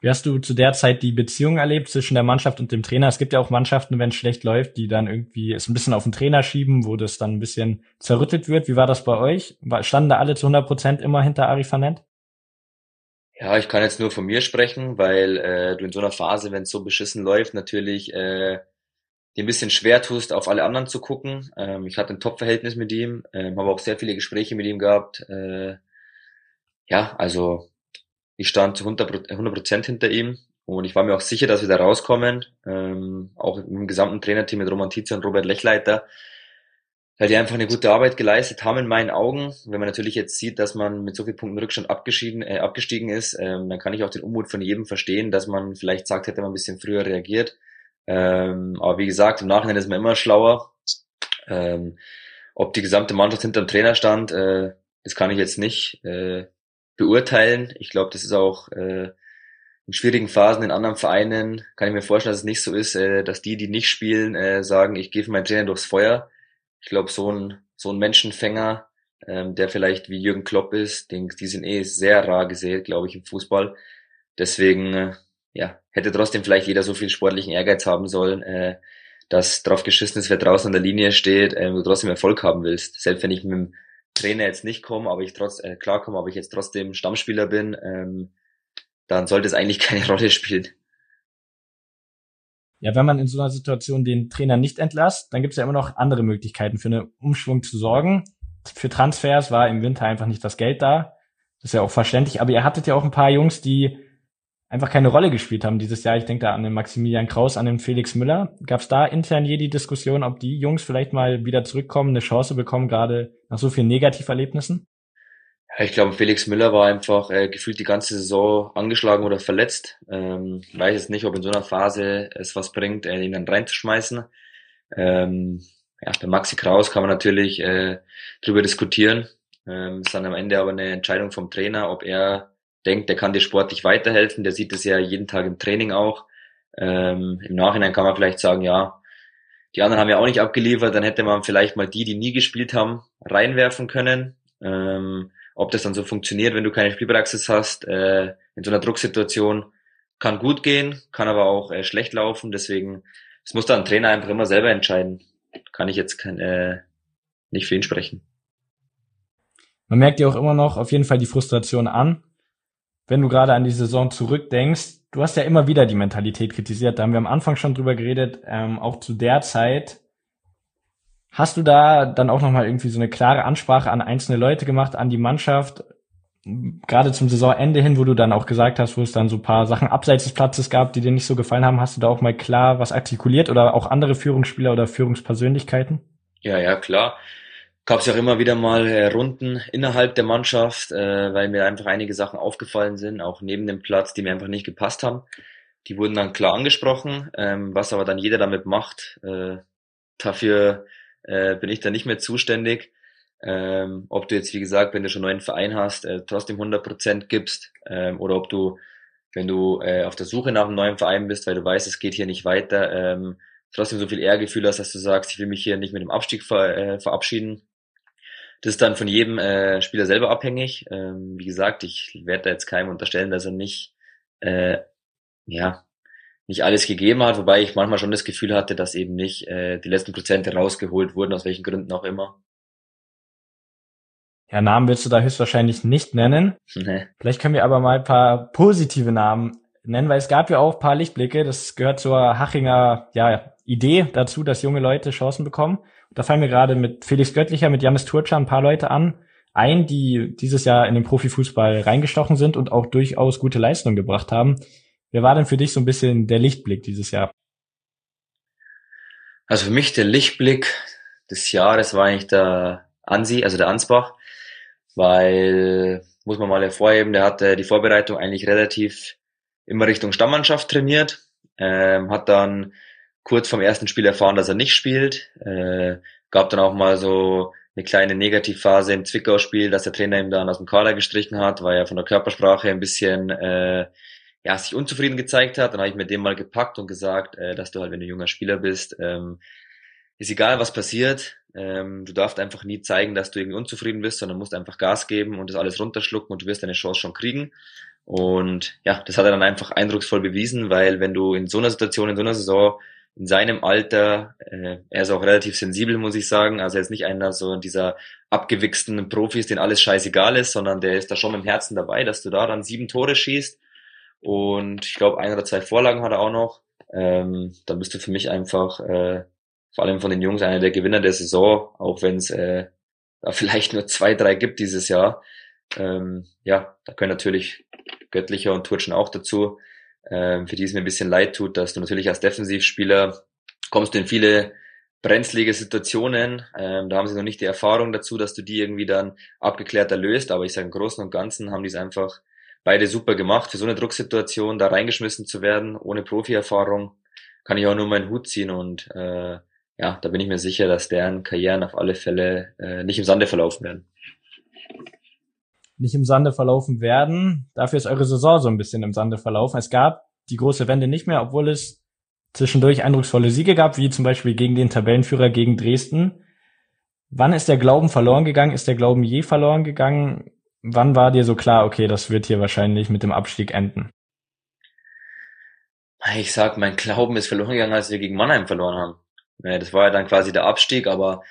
Wie hast du zu der Zeit die Beziehung erlebt zwischen der Mannschaft und dem Trainer? Es gibt ja auch Mannschaften, wenn es schlecht läuft, die dann irgendwie es ein bisschen auf den Trainer schieben, wo das dann ein bisschen zerrüttelt wird. Wie war das bei euch? Standen da alle zu 100 Prozent immer hinter Ari Fanent? Ja, ich kann jetzt nur von mir sprechen, weil äh, du in so einer Phase, wenn es so beschissen läuft, natürlich äh, dir ein bisschen schwer tust, auf alle anderen zu gucken. Ähm, ich hatte ein Top-Verhältnis mit ihm, ähm, habe auch sehr viele Gespräche mit ihm gehabt. Äh, ja, also ich stand zu 100 Prozent hinter ihm und ich war mir auch sicher, dass wir da rauskommen. Ähm, auch im gesamten Trainerteam mit Roman Tizia und Robert Lechleiter, weil die einfach eine gute Arbeit geleistet haben in meinen Augen. Wenn man natürlich jetzt sieht, dass man mit so vielen Punkten Rückstand abgeschieden, äh, abgestiegen ist, ähm, dann kann ich auch den Unmut von jedem verstehen, dass man vielleicht sagt, hätte man ein bisschen früher reagiert. Ähm, aber wie gesagt, im Nachhinein ist man immer schlauer. Ähm, ob die gesamte Mannschaft hinter dem Trainer stand, äh, das kann ich jetzt nicht äh, beurteilen. Ich glaube, das ist auch äh, in schwierigen Phasen in anderen Vereinen, kann ich mir vorstellen, dass es nicht so ist, äh, dass die, die nicht spielen, äh, sagen, ich gehe für meinen Trainer durchs Feuer. Ich glaube, so ein, so ein Menschenfänger, ähm, der vielleicht wie Jürgen Klopp ist, den, die sind eh sehr rar gesät, glaube ich, im Fußball. Deswegen äh, ja, hätte trotzdem vielleicht jeder so viel sportlichen Ehrgeiz haben sollen, äh, dass drauf geschissen ist, wer draußen an der Linie steht, äh, du trotzdem Erfolg haben willst. Selbst wenn ich mit dem Trainer jetzt nicht komme, aber ich trotz äh, klar komme, aber ich jetzt trotzdem Stammspieler bin, ähm, dann sollte es eigentlich keine Rolle spielen. ja, wenn man in so einer Situation den Trainer nicht entlasst, dann gibt es ja immer noch andere Möglichkeiten für einen Umschwung zu sorgen. Für Transfers war im Winter einfach nicht das Geld da. Das ist ja auch verständlich. Aber ihr hattet ja auch ein paar Jungs, die einfach keine Rolle gespielt haben dieses Jahr. Ich denke da an den Maximilian Kraus, an den Felix Müller. Gab es da intern je die Diskussion, ob die Jungs vielleicht mal wieder zurückkommen, eine Chance bekommen, gerade nach so vielen Negativerlebnissen? Ja, ich glaube, Felix Müller war einfach äh, gefühlt die ganze Saison angeschlagen oder verletzt. Ähm, weiß jetzt nicht, ob in so einer Phase es was bringt, äh, ihn dann reinzuschmeißen. Ähm, ja, bei Maxi Kraus kann man natürlich äh, drüber diskutieren. Ähm, ist dann am Ende aber eine Entscheidung vom Trainer, ob er denkt, der kann dir sportlich weiterhelfen. Der sieht es ja jeden Tag im Training auch. Ähm, Im Nachhinein kann man vielleicht sagen, ja, die anderen haben ja auch nicht abgeliefert, dann hätte man vielleicht mal die, die nie gespielt haben, reinwerfen können. Ähm, ob das dann so funktioniert, wenn du keine Spielpraxis hast, äh, in so einer Drucksituation, kann gut gehen, kann aber auch äh, schlecht laufen. Deswegen, es muss dann ein Trainer einfach immer selber entscheiden. Kann ich jetzt kein, äh, nicht für ihn sprechen. Man merkt ja auch immer noch auf jeden Fall die Frustration an wenn du gerade an die Saison zurückdenkst, du hast ja immer wieder die Mentalität kritisiert, da haben wir am Anfang schon drüber geredet, ähm, auch zu der Zeit. Hast du da dann auch nochmal irgendwie so eine klare Ansprache an einzelne Leute gemacht, an die Mannschaft, gerade zum Saisonende hin, wo du dann auch gesagt hast, wo es dann so paar Sachen abseits des Platzes gab, die dir nicht so gefallen haben, hast du da auch mal klar was artikuliert oder auch andere Führungsspieler oder Führungspersönlichkeiten? Ja, ja, klar gab es ja auch immer wieder mal äh, Runden innerhalb der Mannschaft, äh, weil mir einfach einige Sachen aufgefallen sind, auch neben dem Platz, die mir einfach nicht gepasst haben. Die wurden dann klar angesprochen, ähm, was aber dann jeder damit macht. Äh, dafür äh, bin ich dann nicht mehr zuständig. Ähm, ob du jetzt, wie gesagt, wenn du schon einen neuen Verein hast, äh, trotzdem 100 Prozent gibst ähm, oder ob du, wenn du äh, auf der Suche nach einem neuen Verein bist, weil du weißt, es geht hier nicht weiter, ähm, trotzdem so viel Ehrgefühl hast, dass du sagst, ich will mich hier nicht mit dem Abstieg ver äh, verabschieden, das ist dann von jedem äh, Spieler selber abhängig. Ähm, wie gesagt, ich werde da jetzt keinem unterstellen, dass er nicht, äh, ja, nicht alles gegeben hat, wobei ich manchmal schon das Gefühl hatte, dass eben nicht äh, die letzten Prozente rausgeholt wurden, aus welchen Gründen auch immer. Ja, Namen willst du da höchstwahrscheinlich nicht nennen. Nee. Vielleicht können wir aber mal ein paar positive Namen nennen, weil es gab ja auch ein paar Lichtblicke. Das gehört zur Hachinger ja, Idee dazu, dass junge Leute Chancen bekommen. Da fallen mir gerade mit Felix Göttlicher, mit Janis Turca ein paar Leute an, ein, die dieses Jahr in den Profifußball reingestochen sind und auch durchaus gute Leistungen gebracht haben. Wer war denn für dich so ein bisschen der Lichtblick dieses Jahr? Also für mich der Lichtblick des Jahres war eigentlich der Ansi, also der Ansbach, weil, muss man mal hervorheben, der hatte die Vorbereitung eigentlich relativ immer Richtung Stammmannschaft trainiert, ähm, hat dann kurz vom ersten Spiel erfahren, dass er nicht spielt. Äh, gab dann auch mal so eine kleine Negativphase im Zwickau-Spiel, dass der Trainer ihm dann aus dem Kader gestrichen hat, weil er von der Körpersprache ein bisschen äh, ja, sich unzufrieden gezeigt hat. Dann habe ich mit dem mal gepackt und gesagt, äh, dass du halt, wenn du junger Spieler bist, ähm, ist egal, was passiert. Ähm, du darfst einfach nie zeigen, dass du irgendwie unzufrieden bist, sondern musst einfach Gas geben und das alles runterschlucken und du wirst deine Chance schon kriegen. Und ja, das hat er dann einfach eindrucksvoll bewiesen, weil wenn du in so einer Situation, in so einer Saison in seinem Alter, äh, er ist auch relativ sensibel, muss ich sagen. Also er ist nicht einer so dieser abgewichsten Profis, den alles scheißegal ist, sondern der ist da schon mit dem Herzen dabei, dass du da dann sieben Tore schießt. Und ich glaube, ein oder zwei Vorlagen hat er auch noch. Ähm, dann bist du für mich einfach, äh, vor allem von den Jungs, einer der Gewinner der Saison, auch wenn es äh, da vielleicht nur zwei, drei gibt dieses Jahr. Ähm, ja, da können natürlich Göttlicher und Turschen auch dazu für die es mir ein bisschen leid tut, dass du natürlich als Defensivspieler kommst du in viele brenzlige Situationen. Ähm, da haben sie noch nicht die Erfahrung dazu, dass du die irgendwie dann abgeklärter löst. Aber ich sage im Großen und Ganzen haben die es einfach beide super gemacht. Für so eine Drucksituation da reingeschmissen zu werden, ohne Profi-Erfahrung, kann ich auch nur meinen Hut ziehen. Und äh, ja, da bin ich mir sicher, dass deren Karrieren auf alle Fälle äh, nicht im Sande verlaufen werden nicht im Sande verlaufen werden. Dafür ist eure Saison so ein bisschen im Sande verlaufen. Es gab die große Wende nicht mehr, obwohl es zwischendurch eindrucksvolle Siege gab, wie zum Beispiel gegen den Tabellenführer gegen Dresden. Wann ist der Glauben verloren gegangen? Ist der Glauben je verloren gegangen? Wann war dir so klar, okay, das wird hier wahrscheinlich mit dem Abstieg enden? Ich sag, mein Glauben ist verloren gegangen, als wir gegen Mannheim verloren haben. Das war ja dann quasi der Abstieg, aber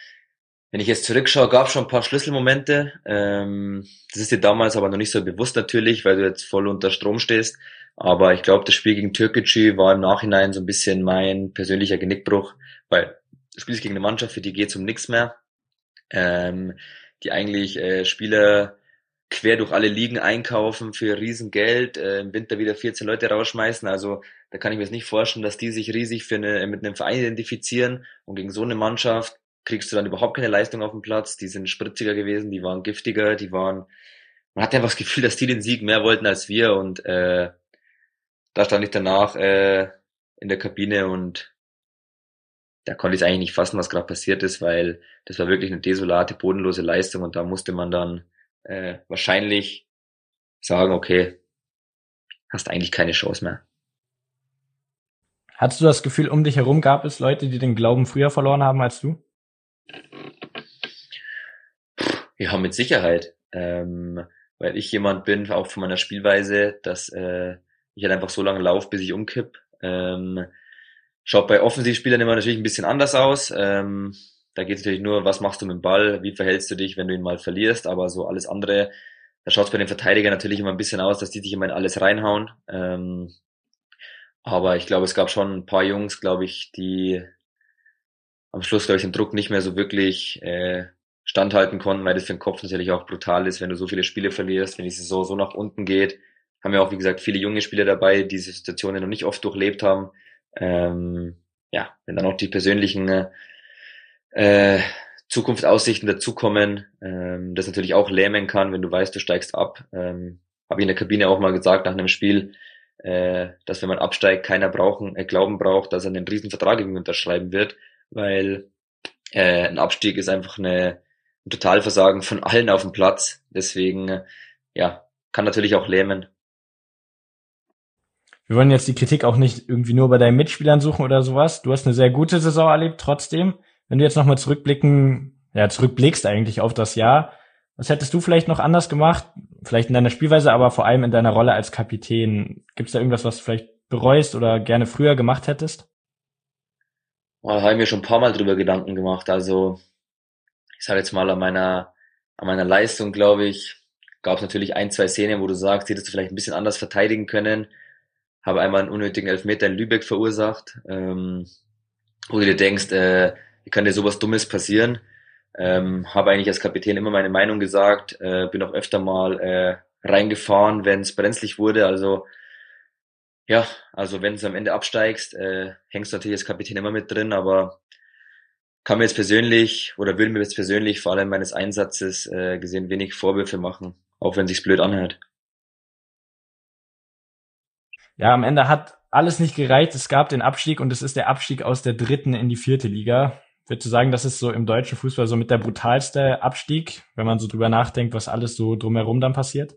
wenn ich jetzt zurückschaue, gab es schon ein paar Schlüsselmomente. Ähm, das ist dir damals aber noch nicht so bewusst natürlich, weil du jetzt voll unter Strom stehst. Aber ich glaube, das Spiel gegen Türkgücü war im Nachhinein so ein bisschen mein persönlicher Genickbruch, weil du spielst gegen eine Mannschaft, für die geht um nichts mehr, ähm, die eigentlich äh, Spieler quer durch alle Ligen einkaufen für Riesengeld, äh, im Winter wieder 14 Leute rausschmeißen. Also da kann ich mir jetzt nicht vorstellen, dass die sich riesig für eine, mit einem Verein identifizieren und gegen so eine Mannschaft kriegst du dann überhaupt keine Leistung auf dem Platz. Die sind spritziger gewesen, die waren giftiger, die waren, man hatte einfach das Gefühl, dass die den Sieg mehr wollten als wir und äh, da stand ich danach äh, in der Kabine und da konnte ich eigentlich nicht fassen, was gerade passiert ist, weil das war wirklich eine desolate, bodenlose Leistung und da musste man dann äh, wahrscheinlich sagen, okay, hast eigentlich keine Chance mehr. Hattest du das Gefühl, um dich herum gab es Leute, die den Glauben früher verloren haben als du? Ja, mit Sicherheit. Ähm, weil ich jemand bin, auch von meiner Spielweise, dass äh, ich halt einfach so lange laufe, bis ich umkipp. Ähm, schaut bei Offensivspielern immer natürlich ein bisschen anders aus. Ähm, da geht es natürlich nur, was machst du mit dem Ball, wie verhältst du dich, wenn du ihn mal verlierst, aber so alles andere, da schaut es bei den Verteidigern natürlich immer ein bisschen aus, dass die sich immer in alles reinhauen. Ähm, aber ich glaube, es gab schon ein paar Jungs, glaube ich, die am Schluss, glaube ich, den Druck nicht mehr so wirklich äh, standhalten konnten, weil das für den Kopf natürlich auch brutal ist, wenn du so viele Spiele verlierst, wenn die Saison so nach unten geht haben ja auch, wie gesagt, viele junge Spieler dabei, die diese Situationen noch nicht oft durchlebt haben. Ähm, ja, wenn dann auch die persönlichen äh, Zukunftsaussichten dazukommen, ähm, das natürlich auch lähmen kann, wenn du weißt, du steigst ab. Ähm, Habe ich in der Kabine auch mal gesagt nach einem Spiel, äh, dass wenn man absteigt, keiner brauchen, äh, glauben braucht, dass er einen riesen Vertrag unterschreiben wird, weil äh, ein Abstieg ist einfach eine, ein Totalversagen von allen auf dem Platz. Deswegen, äh, ja, kann natürlich auch lähmen wir wollen jetzt die Kritik auch nicht irgendwie nur bei deinen Mitspielern suchen oder sowas. Du hast eine sehr gute Saison erlebt trotzdem. Wenn du jetzt nochmal zurückblicken, ja, zurückblickst eigentlich auf das Jahr, was hättest du vielleicht noch anders gemacht? Vielleicht in deiner Spielweise, aber vor allem in deiner Rolle als Kapitän. Gibt es da irgendwas, was du vielleicht bereust oder gerne früher gemacht hättest? Oh, da habe ich mir schon ein paar Mal drüber Gedanken gemacht. Also, ich sage jetzt mal an meiner, an meiner Leistung, glaube ich, gab es natürlich ein, zwei Szenen, wo du sagst, hättest du vielleicht ein bisschen anders verteidigen können habe einmal einen unnötigen Elfmeter in Lübeck verursacht, ähm, wo du dir denkst, äh, wie kann dir sowas Dummes passieren? Ähm, habe eigentlich als Kapitän immer meine Meinung gesagt, äh, bin auch öfter mal äh, reingefahren, wenn es brenzlig wurde. Also ja, also wenn du am Ende absteigst, äh, hängst du natürlich als Kapitän immer mit drin, aber kann mir jetzt persönlich oder will mir jetzt persönlich vor allem meines Einsatzes äh, gesehen wenig Vorwürfe machen, auch wenn sich's blöd anhört ja, am Ende hat alles nicht gereicht. Es gab den Abstieg und es ist der Abstieg aus der dritten in die vierte Liga. Würdest du sagen, das ist so im deutschen Fußball so mit der brutalste Abstieg, wenn man so drüber nachdenkt, was alles so drumherum dann passiert?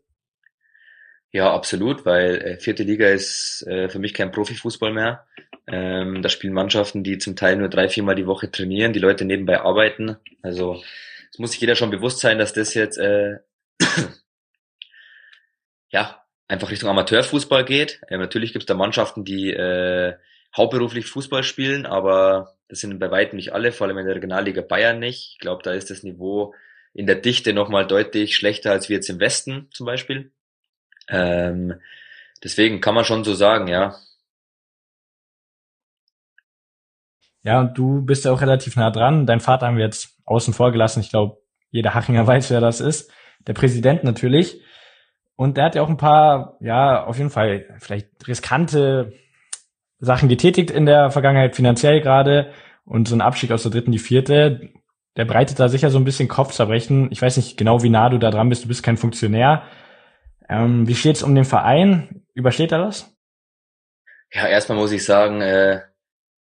Ja, absolut, weil äh, vierte Liga ist äh, für mich kein Profifußball mehr. Ähm, da spielen Mannschaften, die zum Teil nur drei, viermal die Woche trainieren, die Leute nebenbei arbeiten. Also es muss sich jeder schon bewusst sein, dass das jetzt äh, ja einfach Richtung Amateurfußball geht. Ähm, natürlich gibt es da Mannschaften, die äh, hauptberuflich Fußball spielen, aber das sind bei weitem nicht alle, vor allem in der Regionalliga Bayern nicht. Ich glaube, da ist das Niveau in der Dichte nochmal deutlich schlechter als wir jetzt im Westen zum Beispiel. Ähm, deswegen kann man schon so sagen, ja. Ja, und du bist ja auch relativ nah dran. Dein Vater haben wir jetzt außen vor gelassen. Ich glaube, jeder Hachinger weiß, wer das ist. Der Präsident natürlich. Und der hat ja auch ein paar, ja, auf jeden Fall vielleicht riskante Sachen getätigt in der Vergangenheit, finanziell gerade. Und so ein Abstieg aus der dritten, die vierte, der breitet da sicher so ein bisschen Kopfzerbrechen. Ich weiß nicht genau, wie nah du da dran bist. Du bist kein Funktionär. Ähm, wie steht's um den Verein? Übersteht er das? Ja, erstmal muss ich sagen, äh,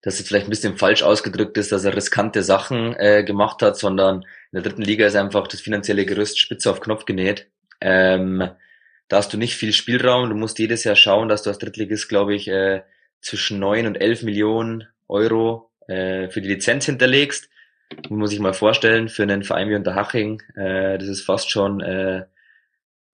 dass es vielleicht ein bisschen falsch ausgedrückt ist, dass er riskante Sachen äh, gemacht hat, sondern in der dritten Liga ist einfach das finanzielle Gerüst spitze auf Knopf genäht. Ähm, da hast du nicht viel Spielraum. Du musst jedes Jahr schauen, dass du als Drittligist, glaube ich, äh, zwischen neun und elf Millionen Euro äh, für die Lizenz hinterlegst. Muss ich mal vorstellen, für einen Verein wie Unterhaching, äh, das ist fast schon äh,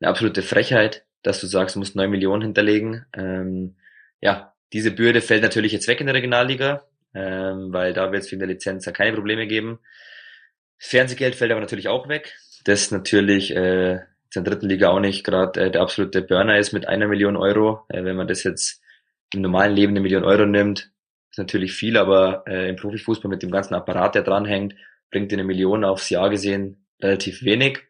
eine absolute Frechheit, dass du sagst, du musst neun Millionen hinterlegen. Ähm, ja, diese Bürde fällt natürlich jetzt weg in der Regionalliga, ähm, weil da wird es wegen der Lizenz ja keine Probleme geben. Fernsehgeld fällt aber natürlich auch weg. Das natürlich äh, in der dritten Liga auch nicht gerade äh, der absolute Burner ist mit einer Million Euro. Äh, wenn man das jetzt im normalen Leben eine Million Euro nimmt, ist natürlich viel, aber äh, im Profifußball mit dem ganzen Apparat, der dranhängt, bringt eine Million aufs Jahr gesehen relativ wenig.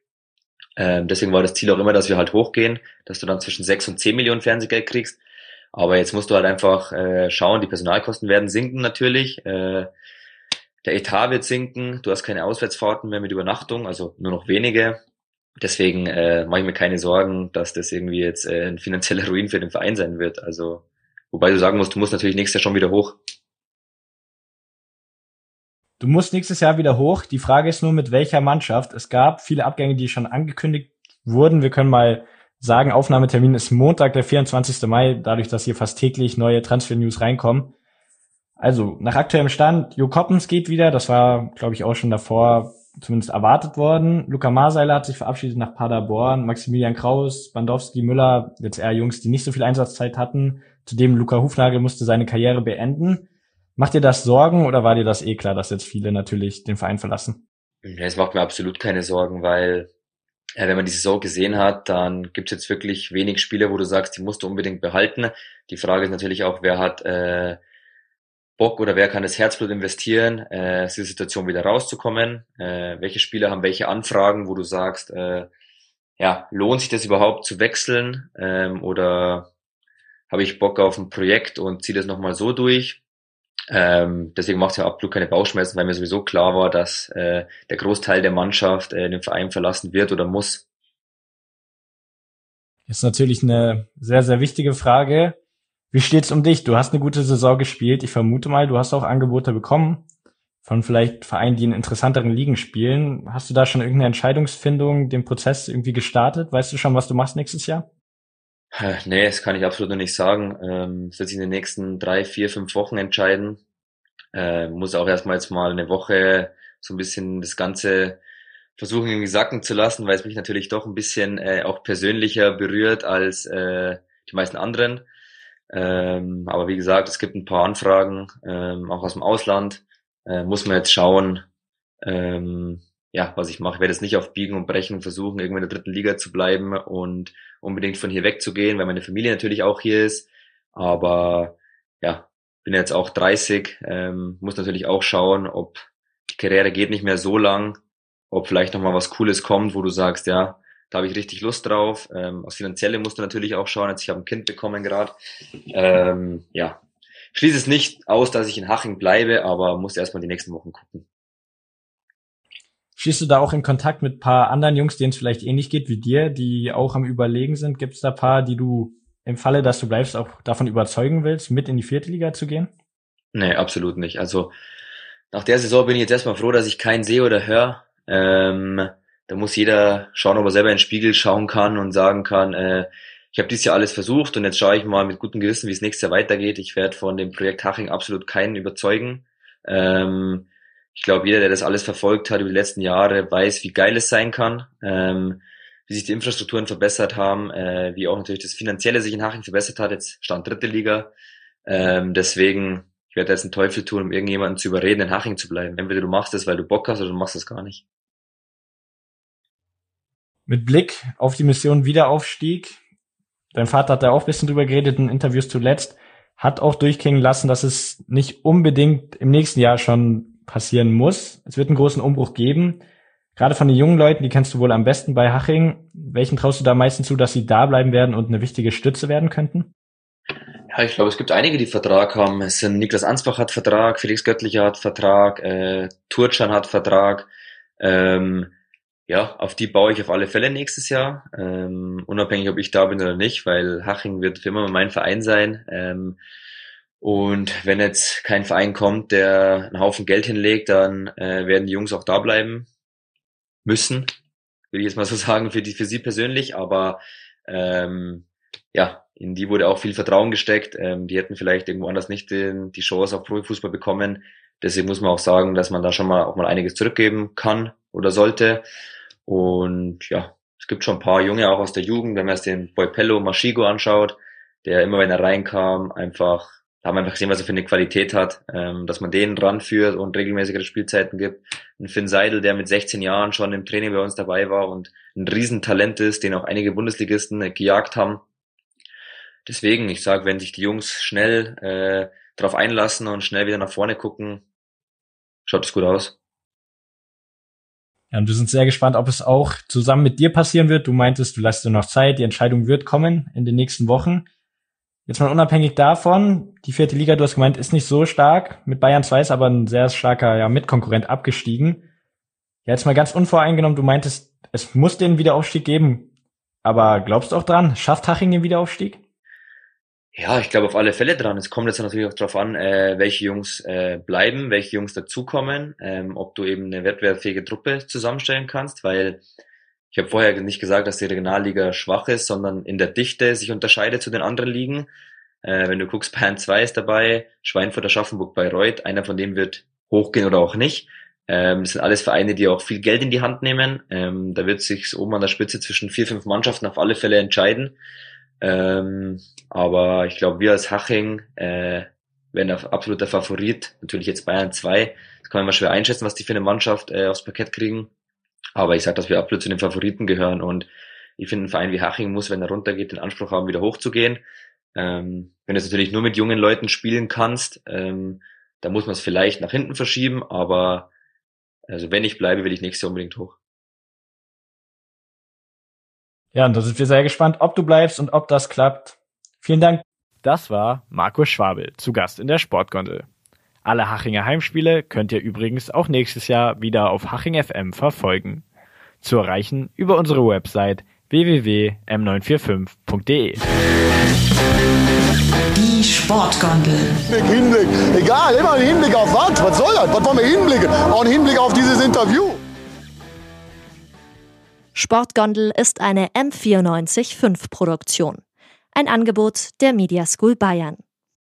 Ähm, deswegen war das Ziel auch immer, dass wir halt hochgehen, dass du dann zwischen sechs und zehn Millionen Fernsehgeld kriegst. Aber jetzt musst du halt einfach äh, schauen, die Personalkosten werden sinken natürlich. Äh, der Etat wird sinken, du hast keine Auswärtsfahrten mehr mit Übernachtung, also nur noch wenige. Deswegen äh, mache ich mir keine Sorgen, dass das irgendwie jetzt äh, ein finanzieller Ruin für den Verein sein wird. Also, wobei du sagen musst, du musst natürlich nächstes Jahr schon wieder hoch. Du musst nächstes Jahr wieder hoch. Die Frage ist nur, mit welcher Mannschaft. Es gab viele Abgänge, die schon angekündigt wurden. Wir können mal sagen, Aufnahmetermin ist Montag, der 24. Mai, dadurch, dass hier fast täglich neue Transfer-News reinkommen. Also, nach aktuellem Stand, Jo Koppens geht wieder. Das war, glaube ich, auch schon davor zumindest erwartet worden. Luca Marseiler hat sich verabschiedet nach Paderborn. Maximilian Kraus, Bandowski, Müller, jetzt eher Jungs, die nicht so viel Einsatzzeit hatten. Zudem Luca Hufnagel musste seine Karriere beenden. Macht dir das Sorgen oder war dir das eh klar, dass jetzt viele natürlich den Verein verlassen? Es macht mir absolut keine Sorgen, weil ja, wenn man die Saison gesehen hat, dann gibt es jetzt wirklich wenig Spieler, wo du sagst, die musst du unbedingt behalten. Die Frage ist natürlich auch, wer hat äh, Bock oder wer kann das Herzblut investieren, äh, aus dieser Situation wieder rauszukommen? Äh, welche Spieler haben welche Anfragen, wo du sagst, äh, ja, lohnt sich das überhaupt zu wechseln ähm, oder habe ich Bock auf ein Projekt und ziehe das nochmal so durch? Ähm, deswegen macht es ja absolut keine Bauchschmerzen, weil mir sowieso klar war, dass äh, der Großteil der Mannschaft äh, den Verein verlassen wird oder muss. Ist natürlich eine sehr, sehr wichtige Frage. Wie steht's um dich? Du hast eine gute Saison gespielt. Ich vermute mal, du hast auch Angebote bekommen von vielleicht Vereinen, die in interessanteren Ligen spielen. Hast du da schon irgendeine Entscheidungsfindung, den Prozess irgendwie gestartet? Weißt du schon, was du machst nächstes Jahr? Nee, das kann ich absolut noch nicht sagen. Ähm, das wird sich in den nächsten drei, vier, fünf Wochen entscheiden. Äh, muss auch erstmal jetzt mal eine Woche so ein bisschen das Ganze versuchen irgendwie sacken zu lassen, weil es mich natürlich doch ein bisschen äh, auch persönlicher berührt als äh, die meisten anderen. Ähm, aber wie gesagt, es gibt ein paar Anfragen, ähm, auch aus dem Ausland. Äh, muss man jetzt schauen, ja, was ich mache. Ich werde jetzt nicht auf Biegen und Brechen versuchen, irgendwo in der dritten Liga zu bleiben und unbedingt von hier wegzugehen, weil meine Familie natürlich auch hier ist. Aber ja, bin jetzt auch 30, ähm, muss natürlich auch schauen, ob die Karriere geht nicht mehr so lang, ob vielleicht nochmal was Cooles kommt, wo du sagst, ja, da habe ich richtig Lust drauf. Ähm, aus Finanzielle musst du natürlich auch schauen, jetzt ich habe ein Kind bekommen gerade. Ähm, ja, schließe es nicht aus, dass ich in Haching bleibe, aber muss erstmal die nächsten Wochen gucken. Stehst du da auch in Kontakt mit paar anderen Jungs, denen es vielleicht ähnlich geht wie dir, die auch am Überlegen sind? Gibt es da paar, die du im Falle, dass du bleibst, auch davon überzeugen willst, mit in die vierte Liga zu gehen? Nee, absolut nicht. Also nach der Saison bin ich jetzt erstmal froh, dass ich keinen sehe oder höre. Ähm, da muss jeder schauen, ob er selber in den Spiegel schauen kann und sagen kann, äh, ich habe dieses Jahr alles versucht und jetzt schaue ich mal mit gutem Gewissen, wie es nächstes Jahr weitergeht. Ich werde von dem Projekt Haching absolut keinen überzeugen. Ähm, ich glaube, jeder, der das alles verfolgt hat über die letzten Jahre, weiß, wie geil es sein kann, ähm, wie sich die Infrastrukturen verbessert haben, äh, wie auch natürlich das Finanzielle sich in Haching verbessert hat. Jetzt stand dritte Liga. Ähm, deswegen, ich werde jetzt einen Teufel tun, um irgendjemanden zu überreden, in Haching zu bleiben. Entweder du machst es, weil du Bock hast, oder du machst es gar nicht. Mit Blick auf die Mission Wiederaufstieg, dein Vater hat da auch ein bisschen drüber geredet in Interviews zuletzt, hat auch durchklingen lassen, dass es nicht unbedingt im nächsten Jahr schon passieren muss. Es wird einen großen Umbruch geben. Gerade von den jungen Leuten, die kennst du wohl am besten bei Haching. Welchen traust du da meistens zu, dass sie da bleiben werden und eine wichtige Stütze werden könnten? Ja, ich glaube, es gibt einige, die Vertrag haben. Es sind Niklas Ansbach hat Vertrag, Felix Göttlicher hat Vertrag, äh, Turcan hat Vertrag. Ähm, ja, auf die baue ich auf alle Fälle nächstes Jahr, ähm, unabhängig ob ich da bin oder nicht, weil Haching wird für immer mein Verein sein. Ähm, und wenn jetzt kein Verein kommt, der einen Haufen Geld hinlegt, dann äh, werden die Jungs auch da bleiben müssen, würde ich jetzt mal so sagen, für die für sie persönlich. Aber ähm, ja, in die wurde auch viel Vertrauen gesteckt. Ähm, die hätten vielleicht irgendwo anders nicht den, die Chance auf Profifußball bekommen. Deswegen muss man auch sagen, dass man da schon mal auch mal einiges zurückgeben kann oder sollte. Und ja, es gibt schon ein paar Junge auch aus der Jugend, wenn man jetzt den Boy Pello Maschigo anschaut, der immer wenn er reinkam, einfach da haben wir einfach gesehen, was er für eine Qualität hat, ähm, dass man den ranführt und regelmäßigere Spielzeiten gibt. Ein Finn Seidel, der mit 16 Jahren schon im Training bei uns dabei war und ein Riesentalent ist, den auch einige Bundesligisten äh, gejagt haben. Deswegen, ich sage, wenn sich die Jungs schnell äh, darauf einlassen und schnell wieder nach vorne gucken, schaut es gut aus. Ja, und wir sind sehr gespannt, ob es auch zusammen mit dir passieren wird. Du meintest, du lässt dir noch Zeit, die Entscheidung wird kommen in den nächsten Wochen. Jetzt mal unabhängig davon, die vierte Liga, du hast gemeint, ist nicht so stark. Mit Bayern 2 ist aber ein sehr starker ja, Mitkonkurrent abgestiegen. Ja, jetzt mal ganz unvoreingenommen, du meintest, es muss den Wiederaufstieg geben. Aber glaubst du auch dran? Schafft Haching den Wiederaufstieg? Ja, ich glaube auf alle Fälle dran. Es kommt jetzt natürlich auch darauf an, äh, welche Jungs äh, bleiben, welche Jungs dazukommen, ähm, ob du eben eine wettbewerbsfähige Truppe zusammenstellen kannst, weil ich habe vorher nicht gesagt, dass die Regionalliga schwach ist, sondern in der Dichte sich unterscheidet zu den anderen Ligen. Äh, wenn du guckst, Bayern 2 ist dabei, Schweinfurt, Aschaffenburg, Bayreuth, einer von denen wird hochgehen oder auch nicht. Ähm, das sind alles Vereine, die auch viel Geld in die Hand nehmen. Ähm, da wird sich oben an der Spitze zwischen vier, fünf Mannschaften auf alle Fälle entscheiden. Ähm, aber ich glaube, wir als Haching äh, werden ein absoluter Favorit. Natürlich jetzt Bayern 2. Das kann man mal schwer einschätzen, was die für eine Mannschaft äh, aufs Parkett kriegen. Aber ich sage, dass wir absolut zu den Favoriten gehören. Und ich finde, ein Verein wie Haching muss, wenn er runtergeht, den Anspruch haben, wieder hochzugehen. Ähm, wenn du natürlich nur mit jungen Leuten spielen kannst, ähm, da muss man es vielleicht nach hinten verschieben. Aber also wenn ich bleibe, will ich nächstes Jahr unbedingt hoch. Ja, und da sind wir sehr gespannt, ob du bleibst und ob das klappt. Vielen Dank. Das war Markus Schwabel, zu Gast in der Sportgondel. Alle Hachinger Heimspiele könnt ihr übrigens auch nächstes Jahr wieder auf Haching FM verfolgen. Zu erreichen über unsere Website www.m945.de. Die Sportgondel. Hinblick, Hinblick. Egal, immer ein Hinblick auf was? Was soll das? Was wollen wir hinblicken? Auch ein Hinblick auf dieses Interview. Sportgondel ist eine M945 Produktion. Ein Angebot der Media School Bayern.